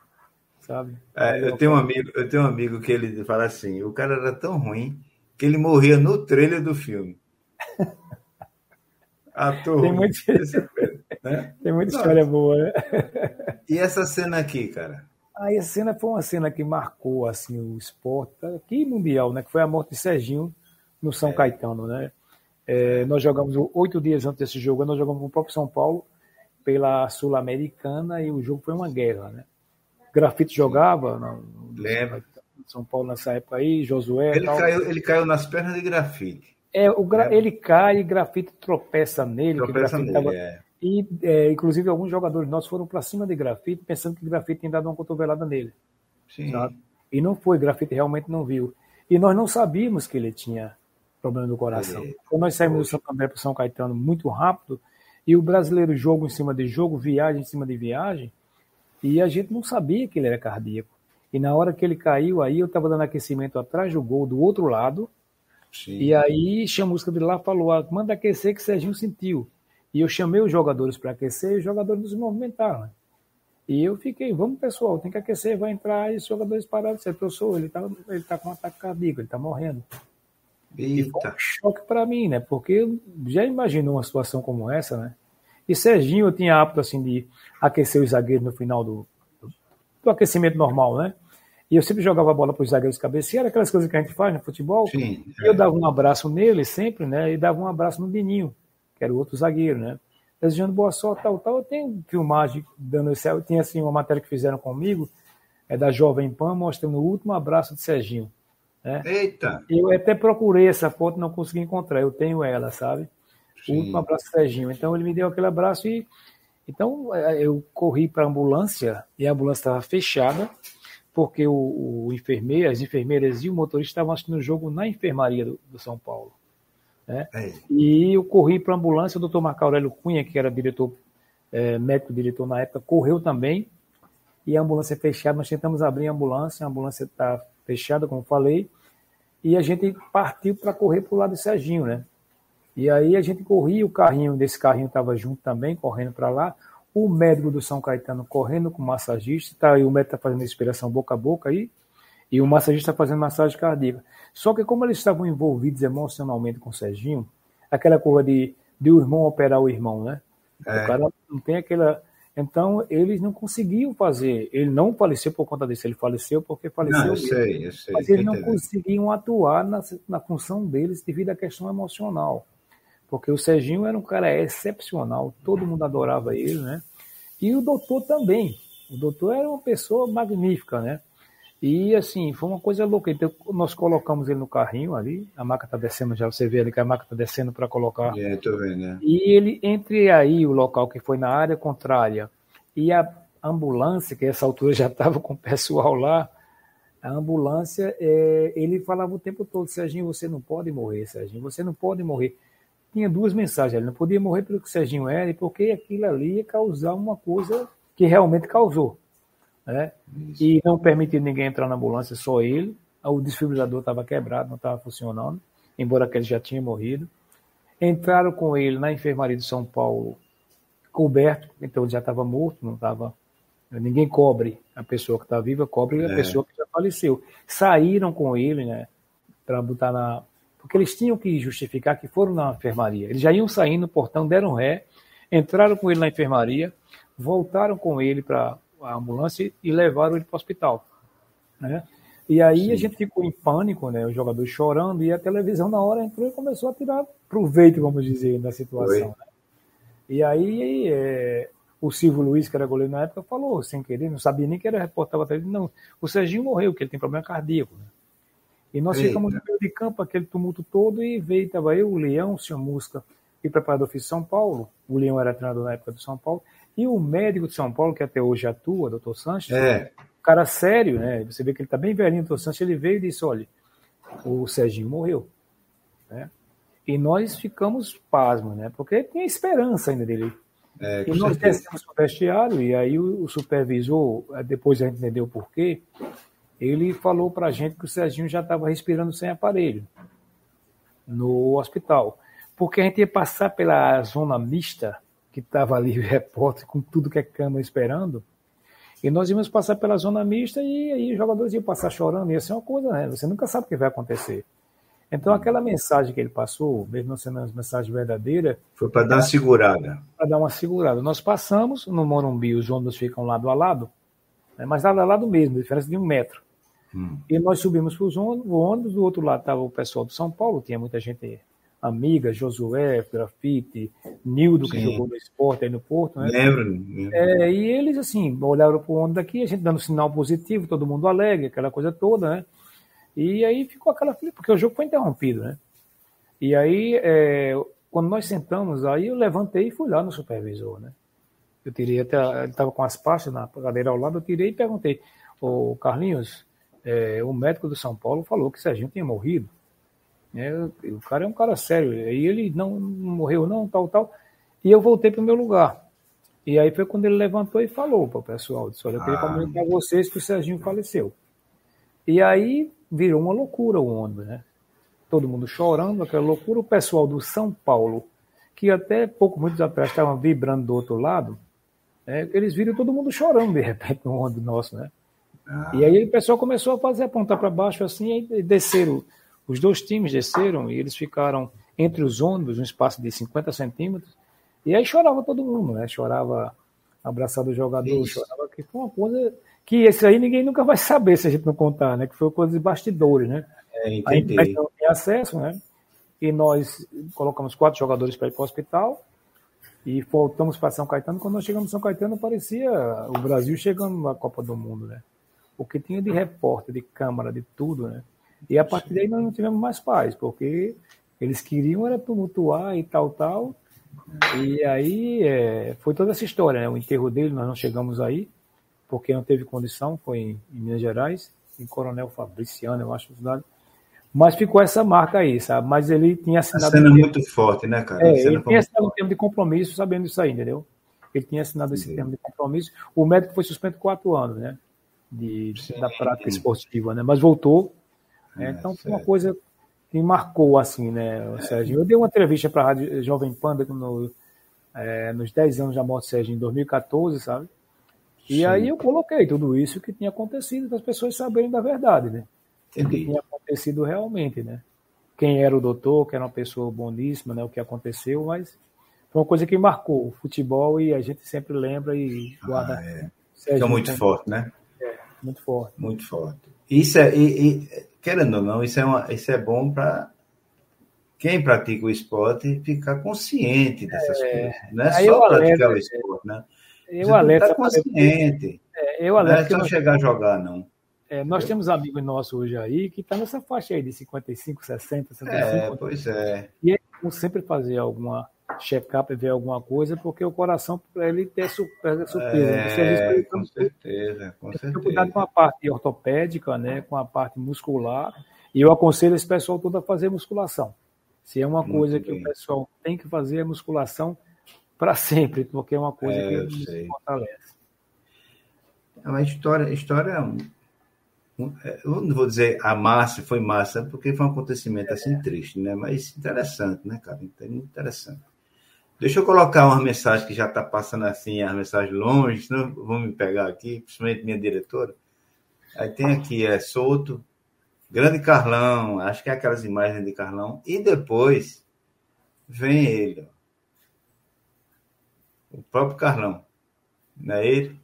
Sabe? É, eu, tenho um amigo, eu tenho um amigo que ele fala assim: o cara era tão ruim que ele morria no trailer do filme. Ator. Tem, muito... né? Tem muita história boa, né? E essa cena aqui, cara? Ah, essa cena foi uma cena que marcou assim, o esporte aqui mundial, né? Que foi a morte de Serginho no São é. Caetano, né? É, nós jogamos oito dias antes desse jogo, nós jogamos com o próprio São Paulo pela Sul-Americana e o jogo foi uma guerra, né? Grafite jogava, não, lembra? São Paulo nessa época aí, Josué. Ele, caiu, ele caiu nas pernas de grafite. É, o gra... é. Ele cai, grafite tropeça nele. Tropeça nele, tava... é. E, é, inclusive, alguns jogadores nossos foram para cima de grafite, pensando que grafite tinha dado uma cotovelada nele. Sim. Sabe? E não foi, grafite realmente não viu. E nós não sabíamos que ele tinha problema do coração. É. Quando nós saímos do Santo André para São Caetano muito rápido, e o brasileiro jogo em cima de jogo, viagem em cima de viagem, e a gente não sabia que ele era cardíaco. E na hora que ele caiu, aí eu estava dando aquecimento atrás do gol, do outro lado, Sim. E aí chamusca de lá falou: ah, manda aquecer que Serginho sentiu. E eu chamei os jogadores para aquecer e os jogadores nos movimentaram. Né? E eu fiquei, vamos pessoal, tem que aquecer, vai entrar. E os jogadores pararam, disse, professor, ele está ele tá com um ataque cardíaco, ele está morrendo. Eita. E foi um choque para mim, né? Porque eu já imagino uma situação como essa, né? E Serginho eu tinha hábito assim de aquecer os zagueiros no final do, do aquecimento normal, né? E eu sempre jogava a bola para os zagueiros cabecear, aquelas coisas que a gente faz no futebol. Sim, é. Eu dava um abraço nele sempre, né? E dava um abraço no Dininho, que era o outro zagueiro, né? Desejando boa sorte, tal, tal. Eu tenho filmagem dando esse. Eu tinha assim uma matéria que fizeram comigo, é da Jovem Pan, mostrando o último abraço de Serginho. Né? Eita! Eu até procurei essa foto, não consegui encontrar. Eu tenho ela, sabe? Sim. O último abraço de Serginho. Então ele me deu aquele abraço e. Então eu corri para a ambulância e a ambulância estava fechada porque o, o enfermeiro, as enfermeiras e o motorista estavam assistindo o jogo na enfermaria do, do São Paulo. Né? É. E eu corri para a ambulância, o doutor Marco Aurélio Cunha, que era diretor, é, médico diretor na época, correu também, e a ambulância é fechada, nós tentamos abrir a ambulância, a ambulância está fechada, como falei, e a gente partiu para correr para o lado de Serginho, né? E aí a gente corria, o carrinho desse carrinho estava junto também, correndo para lá o médico do São Caetano correndo com o massagista, tá, e o médico está fazendo inspiração boca a boca aí, e o massagista está fazendo massagem cardíaca. Só que como eles estavam envolvidos emocionalmente com o Serginho, aquela curva de, de o irmão operar o irmão, né? É. O cara não tem aquela. Então, eles não conseguiam fazer. Ele não faleceu por conta disso, ele faleceu porque faleceu. Não, eu sei, eu sei. Mas eles não conseguiam atuar na, na função deles devido à questão emocional. Porque o Serginho era um cara excepcional, todo mundo adorava ele, né? E o doutor também. O doutor era uma pessoa magnífica, né? E assim, foi uma coisa louca. Então, nós colocamos ele no carrinho ali, a maca está descendo já, você vê ali que a maca está descendo para colocar. É, tô vendo, né? E ele, entre aí o local que foi na área contrária e a ambulância, que essa altura já estava com o pessoal lá, a ambulância, é, ele falava o tempo todo, Serginho, você não pode morrer, Serginho, você não pode morrer. Tinha duas mensagens, ele não podia morrer pelo que o Serginho era e porque aquilo ali ia causar uma coisa que realmente causou né? E não permitiu ninguém entrar na ambulância, só ele. O desfibrilador estava quebrado, não estava funcionando, embora que ele já tinha morrido. Entraram com ele na enfermaria de São Paulo, coberto, então ele já estava morto, não estava. Ninguém cobre a pessoa que está viva, cobre é. a pessoa que já faleceu. Saíram com ele, né, para botar na. Porque eles tinham que justificar que foram na enfermaria. Eles já iam saindo no portão, deram ré, entraram com ele na enfermaria, voltaram com ele para a ambulância e levaram ele para o hospital. Né? E aí Sim. a gente ficou em pânico, né? Os jogadores chorando, e a televisão na hora entrou e começou a tirar proveito, vamos dizer, da situação. Né? E aí é, o Silvio Luiz, que era goleiro na época, falou, sem querer, não sabia nem que era repórter, não, o Serginho morreu, que ele tem problema cardíaco. Né? E nós Eita. ficamos no meio de campo, aquele tumulto todo, e veio, estava eu, o Leão, o senhor Musca, e preparador físico de São Paulo, o Leão era treinador na época do São Paulo, e o médico de São Paulo, que até hoje atua, doutor Sanches, é. cara sério, né? Você vê que ele está bem velhinho, doutor Sanches, ele veio e disse, olha, o Serginho morreu. Né? E nós ficamos pasmos, né? Porque tinha esperança ainda dele. É, e nós descemos para o vestiário, e aí o, o, supervisor, depois a gente entendeu o porquê, ele falou para a gente que o Serginho já estava respirando sem aparelho no hospital. Porque a gente ia passar pela zona mista que estava ali, repórter, com tudo que é câmera esperando. E nós íamos passar pela zona mista e aí os jogadores iam passar chorando. Ia ser uma coisa, né? Você nunca sabe o que vai acontecer. Então, aquela mensagem que ele passou, mesmo não sendo uma mensagem verdadeira. Foi para dar uma segurada. Para dar uma segurada. Nós passamos no Morumbi, os ônibus ficam lado a lado, né? mas lado a lado mesmo, diferença de um metro. Hum. E nós subimos para o ônibus, do outro lado estava o pessoal do São Paulo, tinha muita gente Amiga, Josué, Grafite, Nildo, que Sim. jogou no esporte aí no Porto, né? Lembro. É, e eles, assim, olharam para o ônibus daqui, a gente dando sinal positivo, todo mundo alegre, aquela coisa toda, né? E aí ficou aquela porque o jogo foi interrompido, né? E aí, é, quando nós sentamos, aí eu levantei e fui lá no supervisor, né? Eu tirei até, ele estava com as pastas na cadeira ao lado, eu tirei e perguntei, ô Carlinhos, é, o médico do São Paulo falou que Serginho tinha morrido. É, o cara é um cara sério. E ele não, morreu, não, tal, tal. E eu voltei para o meu lugar. E aí foi quando ele levantou e falou para o pessoal: disse, Olha, eu queria ah. comunicar a vocês que o Serginho faleceu. E aí virou uma loucura o ônibus, né? Todo mundo chorando, aquela loucura. O pessoal do São Paulo, que até pouco, muitos atrás estavam vibrando do outro lado, né? eles viram todo mundo chorando de repente no ônibus nosso, né? Ah. E aí o pessoal começou a fazer apontar para baixo assim e desceram os dois times desceram e eles ficaram entre os ônibus, um espaço de 50 centímetros, e aí chorava todo mundo, né? Chorava abraçado o jogador, Isso. chorava que foi uma coisa que esse aí ninguém nunca vai saber se a gente não contar, né? Que foi coisa de bastidores, né? É, entendi. A gente não tem acesso, né? E nós colocamos quatro jogadores para ir para o hospital e voltamos para São Caetano. Quando nós chegamos em São Caetano, parecia o Brasil chegando na Copa do Mundo, né? O que tinha de repórter, de câmara, de tudo, né? E a partir daí nós não tivemos mais paz, porque eles queriam era tumultuar e tal, tal. E aí é, foi toda essa história, né? O enterro dele, nós não chegamos aí, porque não teve condição, foi em, em Minas Gerais, em Coronel Fabriciano, eu acho. Mas ficou essa marca aí, sabe? Mas ele tinha assinado. A cena um muito forte, né, cara? É, ele tinha assinado um termo de compromisso sabendo isso aí, entendeu? Ele tinha assinado esse termo de compromisso. O médico foi suspenso quatro anos, né? De, sim, da prática esportiva, né? Mas voltou é, então foi uma coisa que marcou assim, né, Sérgio? Eu dei uma entrevista para a Rádio Jovem Panda no, é, nos 10 anos da morte do Sérgio, em 2014, sabe? E Sim. aí eu coloquei tudo isso que tinha acontecido para as pessoas saberem da verdade, né? O que tinha acontecido realmente, né? Quem era o doutor, que era uma pessoa boníssima, né? O que aconteceu, mas foi uma coisa que marcou o futebol e a gente sempre lembra e guarda. Ah, é. Fica muito né? forte, né? Muito forte. Muito forte. Isso é, e, e, querendo ou não, isso é, uma, isso é bom para quem pratica o esporte ficar consciente dessas é, coisas. Não é só praticar o esporte, né? Eu Você alerta, tá consciente. É, eu alerta não é só chegar a jogar, não. É, nós temos amigos nossos hoje aí que estão tá nessa faixa aí de 55, 60, 65. É, pois é. E é sempre fazer alguma check-up e ver alguma coisa, porque o coração, para ele ter surpresa. É, com certeza, com certeza. Cuidado com a parte ortopédica, né, com a parte muscular, e eu aconselho esse pessoal todo a fazer musculação. Se é uma Muito coisa bem. que o pessoal tem que fazer, é musculação para sempre, porque é uma coisa é, que nos fortalece. É uma história, história é, eu não vou dizer a massa, foi massa, porque foi um acontecimento assim triste, né? Mas interessante, né, cara? Interessante. Deixa eu colocar uma mensagem que já está passando assim, as mensagens longe, senão vão me pegar aqui, principalmente minha diretora. Aí tem aqui, é Souto, Grande Carlão, acho que é aquelas imagens de Carlão, e depois vem ele, ó. o próprio Carlão, não é ele?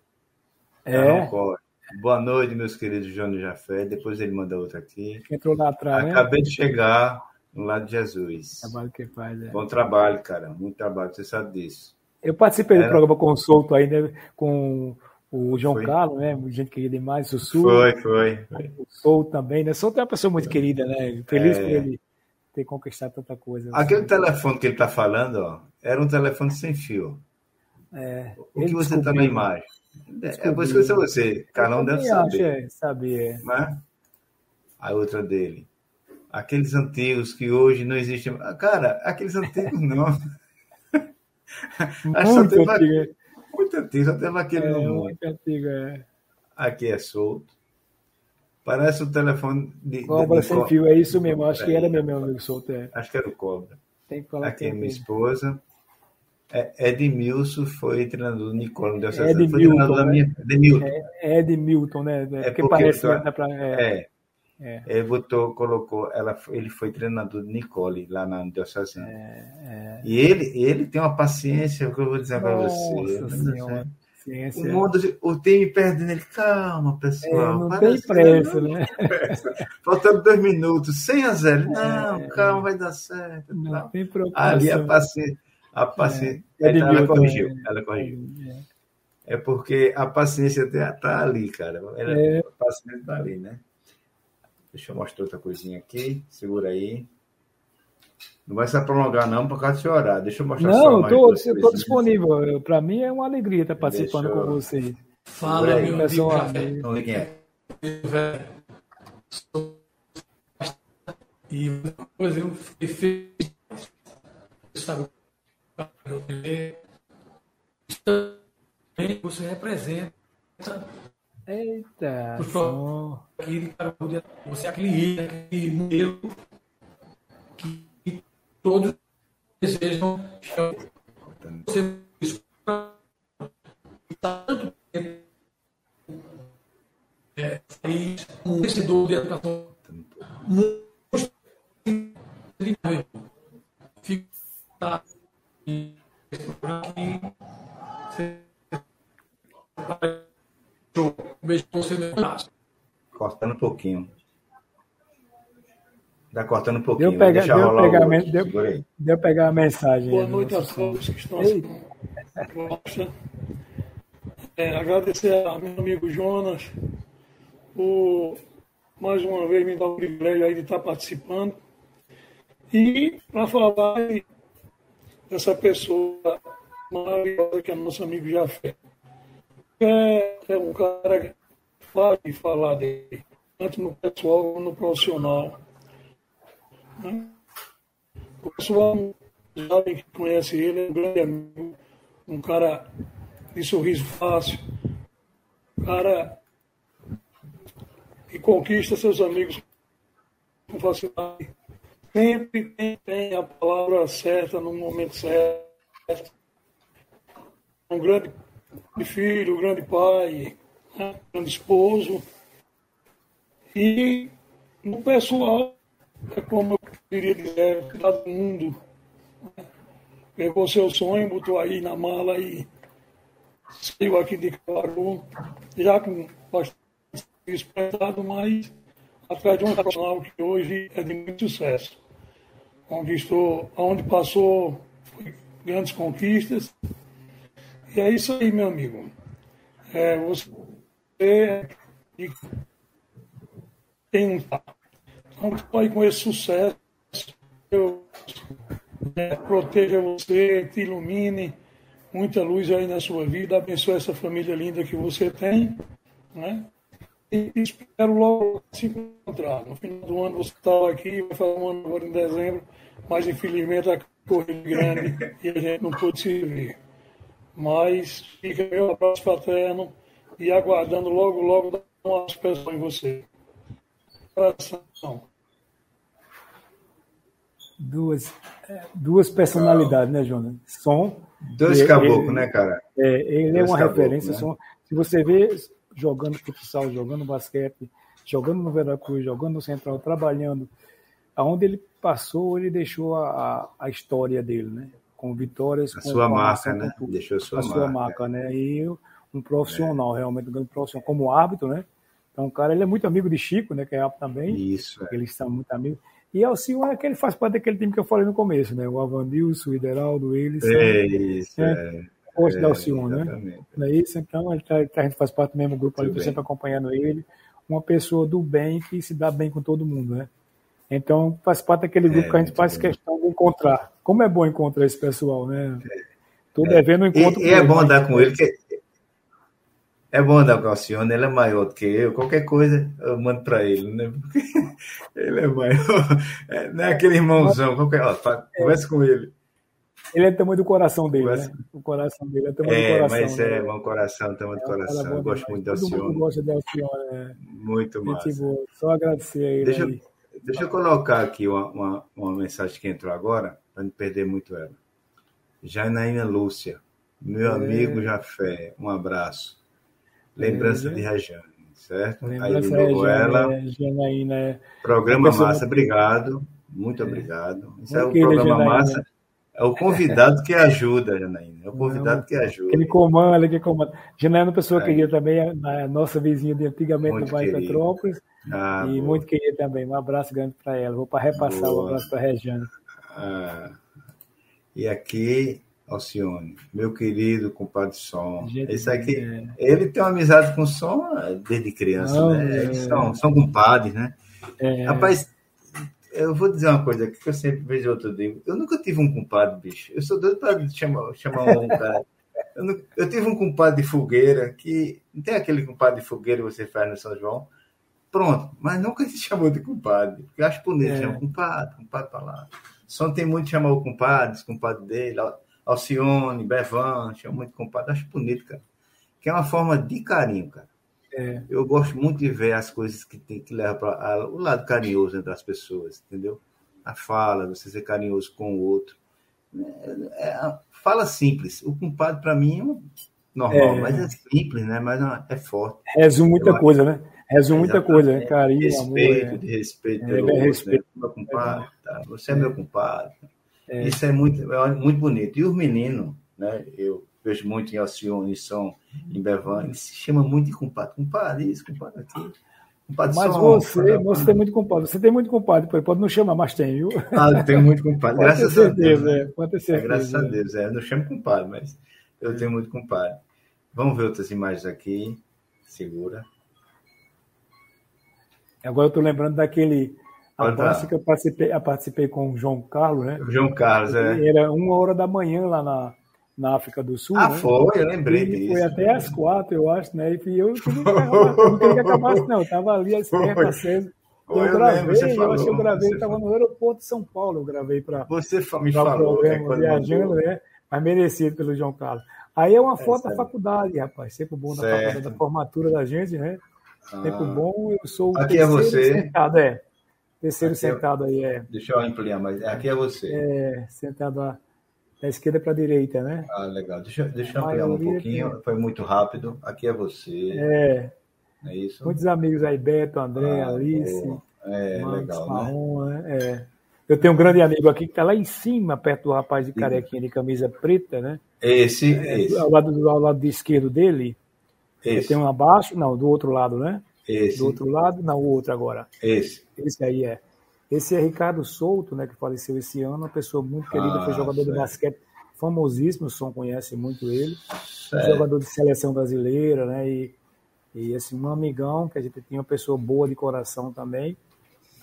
É. Boa noite, meus queridos João Jafé. Depois ele manda outra aqui. Entrou lá atrás. Né? Acabei né? de chegar no lado de Jesus. Trabalho que faz, é. Bom trabalho, cara. Muito trabalho, você sabe disso. Eu participei Era... do programa Consulto aí, né, com o João foi. Carlos, né? Gente querida demais, o Sul. Foi, foi. foi. O Sou também, né? Sou é uma pessoa muito querida, né? Feliz é... por ele ter conquistado tanta coisa. Aquele assim. telefone que ele está falando, ó, era um telefone sem fio. É, o que você está na imagem? É, é por isso que você, Carlão deve saber. Acho, é, saber. É. Né? A outra dele. Aqueles antigos que hoje não existem. Cara, aqueles antigos não. muito antigo. Aquele, muito antigo, só teve aquele é, no Muito antigo, é. Aqui é solto. Parece o telefone de. Cobra de, de sem fio, é isso mesmo. Acho é, que era meu, meu amigo solto. É. Acho que era o Cobra. Tem que falar Aqui é minha esposa. É, Edmilson foi treinador do Nicole, não deu certo. Foi treinador da minha. Edmilton. É, Ed Milton, né? É, porque, porque parece. Pra, pra, é, é. Ele botou, colocou, ela, ele foi treinador de Nicole lá na Diocesana. É, é. E ele, ele tem uma paciência, o que eu vou dizer para você. Senhora. Ciência. O, mundo, o time perdendo ele, calma, pessoal. É, não tem pressa, né? Faltando dois minutos, 100 a 0. Não, é, calma, vai dar certo. Não, tem preocupação. Ali a paciência. A paciência é, é ela, corrigiu, ela corrigiu. É. porque a paciência está ali, cara. Ela, é. A paciência está ali, né? Deixa eu mostrar outra coisinha aqui. Segura aí. Não vai se prolongar, não, por causa de chorar. Deixa eu mostrar Não, eu estou disponível. Para mim é uma alegria estar participando eu... com vocês. Fala, meu pessoal. Então, quem é? E depois eu fiz, sabe, você representa Eita! Aquele você é aquele aquele modelo que, que todos desejam você tanto tempo é, um vencedor de educação muito fica Cortando um pouquinho. Está cortando um pouquinho. Deu pegar, deu pegar, deu, deu pegar a mensagem. Boa noite a todos que estão assistindo. É, agradecer ao meu amigo Jonas por mais uma vez me dar o privilégio aí de estar participando. E para falar dessa pessoa maravilhosa que é nosso amigo Jafé. É, é um cara que fácil falar dele, tanto no pessoal como no profissional. O pessoal sabe que conhece ele, é um grande amigo, um cara de sorriso fácil, um cara que conquista seus amigos com facilidade. Sempre tem, tem a palavra certa no momento certo. Um grande filho, grande pai, né? grande esposo. E no pessoal, é como eu queria dizer, do mundo. Né? pegou seu sonho, botou aí na mala e saiu aqui de Caruaru, já com bastante expressado, mas atrás de um profissional que hoje é de muito sucesso. Conquistou, onde passou, grandes conquistas. E é isso aí, meu amigo. É, você tem um então, aí com esse sucesso, eu é, proteja você, te ilumine, muita luz aí na sua vida, abençoe essa família linda que você tem, né? E espero logo se encontrar. No final do ano você está aqui, vai fazer um ano agora em dezembro, mas infelizmente a corrida grande e a gente não pôde se ver. Mas fica meu abraço fraterno e aguardando logo, logo dar uma expressão em você. Coração duas, é, duas personalidades, né, Jonas? Som. Dois caboclos, né, cara? É, ele é Dois é uma referência. Né? Som. Se você vê jogando futsal, jogando basquete, jogando no Veracruz, jogando no Central, trabalhando, aonde ele passou, ele deixou a, a história dele, né? Com vitórias. A com sua marca, né? Deixou a sua a marca. sua marca, né? E um profissional, é. realmente, um grande profissional, como árbitro, né? Então, o cara, ele é muito amigo de Chico, né? Que é árbitro também. Isso. É. Eles são muito amigos. E Alcione é que ele faz parte daquele time que eu falei no começo, né? O Avandilson, o Ideraldo, eles. É isso, é. é. Gosto é, da Alcione, né? Não é isso? Então, ele tá, a gente faz parte do mesmo grupo ali, estou sempre acompanhando ele. Uma pessoa do bem que se dá bem com todo mundo, né? Então, faz parte daquele grupo é, que a gente faz bem. questão de encontrar. Como é bom encontrar esse pessoal, né? Estou devendo um encontro e, e é bom andar com ele, que é bom andar com o Alcione, ele é maior do que eu. Qualquer coisa eu mando para ele, né? Porque ele é maior. É, não é aquele irmãozão. Qualquer, ó, conversa com ele. Ele é do tamanho do coração dele, conversa. né? O coração dele é do tamanho é, do coração. Mas né? é, bom coração, tamanho do é, coração. Eu gosto muito do Alcione. Todo mundo gosta do Alcione. É. Muito massa. Boa. Só agradecer a ele. Deixa, aí. Deixa eu colocar aqui uma, uma, uma mensagem que entrou agora, para não perder muito ela. Janaína Lúcia, meu é. amigo Jafé, um abraço. Lembrança de Rajane, certo? Lembrança Aí ligou ela. Janaína, é programa Massa, obrigado. Muito obrigado. Isso é o programa Janaína. Massa. É o convidado que ajuda, Janaína. É o convidado que ajuda. Aquele comando, aquele comando. Janaína é uma pessoa é. querida também, a nossa vizinha de antigamente muito no Bairro Petrópolis. Ah, e boa. muito querida também. Um abraço grande para ela. Vou para repassar o um abraço para a Regiane. Ah. E aqui Alcione, meu querido compadre Som. Esse aqui, é. ele tem uma amizade com o Som desde criança, Não, né? É. São, são compadres, né? É. Rapaz, eu vou dizer uma coisa aqui que eu sempre vejo outro digo. Eu nunca tive um compadre, bicho. Eu sou doido para chamar, chamar um cara. Eu, não, eu, tive um compadre de fogueira que. Não tem aquele compadre de fogueira que você faz no São João? Pronto, mas nunca se chamou de compadre. Porque eu acho bonito, é. chama compadre, compadre para lá. Só tem muito chamar o compadre, compadre dele. Alcione, Bevan, chama muito compadre, acho bonito, cara. Que é uma forma de carinho, cara. É. Eu gosto muito de ver as coisas que tem que levar para o lado carinhoso entre as pessoas, entendeu? A fala, você ser carinhoso com o outro. É, é, fala simples. O compadre, para mim, é normal, é. mas é simples, né? Mas é forte. Resume muita coisa, né? Resume muita coisa, né? Carinho, respeito, amor. De respeito é, outro, respeito. Né? Meu compadre, tá? Você é meu compadre. É. Isso é muito, é muito bonito. E os meninos, né? Eu vejo muito em Alcione, em Som, em Bevan, eles se chamam muito de compadre. Compadre isso, compadre aquilo. Compadre mas som, você, você tem muito compadre. Você tem muito compadre, pode não chamar, mas tem, viu? Ah, eu tenho muito compadre, graças a Deus. É, pode ter certeza. É, graças a Deus, é. Eu não chamo compadre, mas eu tenho muito compadre. Vamos ver outras imagens aqui. Segura. Agora eu estou lembrando daquele a praça que eu participei, eu participei com o João Carlos, né? O João Carlos, é. Era uma hora da manhã lá na, na África do Sul. Ah, né? foi, eu lembrei e disso. Foi até às quatro, eu acho, né? E eu, não queria que acabasse, não. Eu estava ali às perto, aceso. Eu, eu gravei, falou, eu acho que eu gravei, estava no aeroporto de São Paulo, eu gravei para Você me falou, programa, viajando, né? Mas merecido pelo João Carlos. Aí é uma é, foto da faculdade, rapaz. Sempre bom da, faculdade, da formatura da gente, né? Ah. Sempre bom. Eu sou o Aqui é você. Sentado, é. Terceiro aqui é sentado é, aí é. Deixa eu ampliar, mas aqui é você. É, sentado da esquerda para a direita, né? Ah, legal. Deixa, deixa eu ampliar um pouquinho. Foi muito rápido. Aqui é você. É. É isso? Muitos amigos aí, Beto, André, ah, Alice. É, Marcos, legal, Marrom, né? É. Eu tenho um grande amigo aqui que está lá em cima, perto do rapaz de carequinha de camisa preta, né? Esse, é, esse. Ao lado, ao lado esquerdo dele. Esse. Tem um abaixo, não, do outro lado, né? Esse. Do outro lado, não, o outro agora. Esse. Esse aí é. Esse é Ricardo Souto, né, que faleceu esse ano, uma pessoa muito querida, Ah, foi jogador certo. de basquete famosíssimo, o Som conhece muito ele, Certo. jogador de seleção brasileira, né, e, e assim, um amigão, que a gente tinha uma pessoa boa de coração também,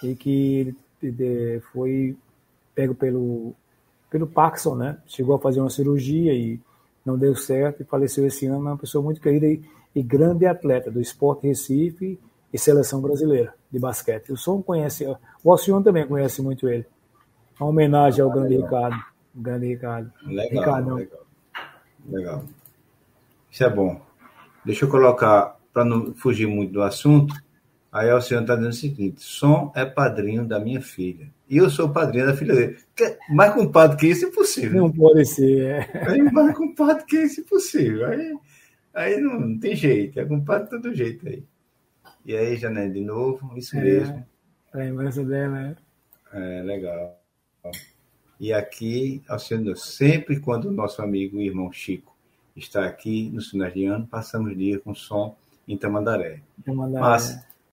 e que de- foi pego pelo, pelo Parkinson, né, chegou a fazer uma cirurgia e não deu certo, e faleceu esse ano, uma pessoa muito querida e, e grande atleta do Esporte Recife e seleção brasileira de basquete. O Som conhece, o Alcione também conhece muito ele. Uma homenagem ao grande Ricardo. O grande Ricardo. Legal, Ricardão. legal. Legal. Isso é bom. Deixa eu colocar, para não fugir muito do assunto, aí o senhor está dizendo o seguinte: som é padrinho da minha filha. E eu sou padrinho da filha dele. Mais compadre que isso, impossível. Não pode ser. é. Mais compadre que isso, impossível. Aí, aí não, não tem jeito, é compadre de todo jeito aí. E aí, Janete, de novo, isso É. mesmo. A lembrança dela é. É, legal. E aqui, Alciano, sempre quando o nosso amigo e irmão Chico está aqui no final de ano, passamos dia com som em Tamandaré. é da- Mas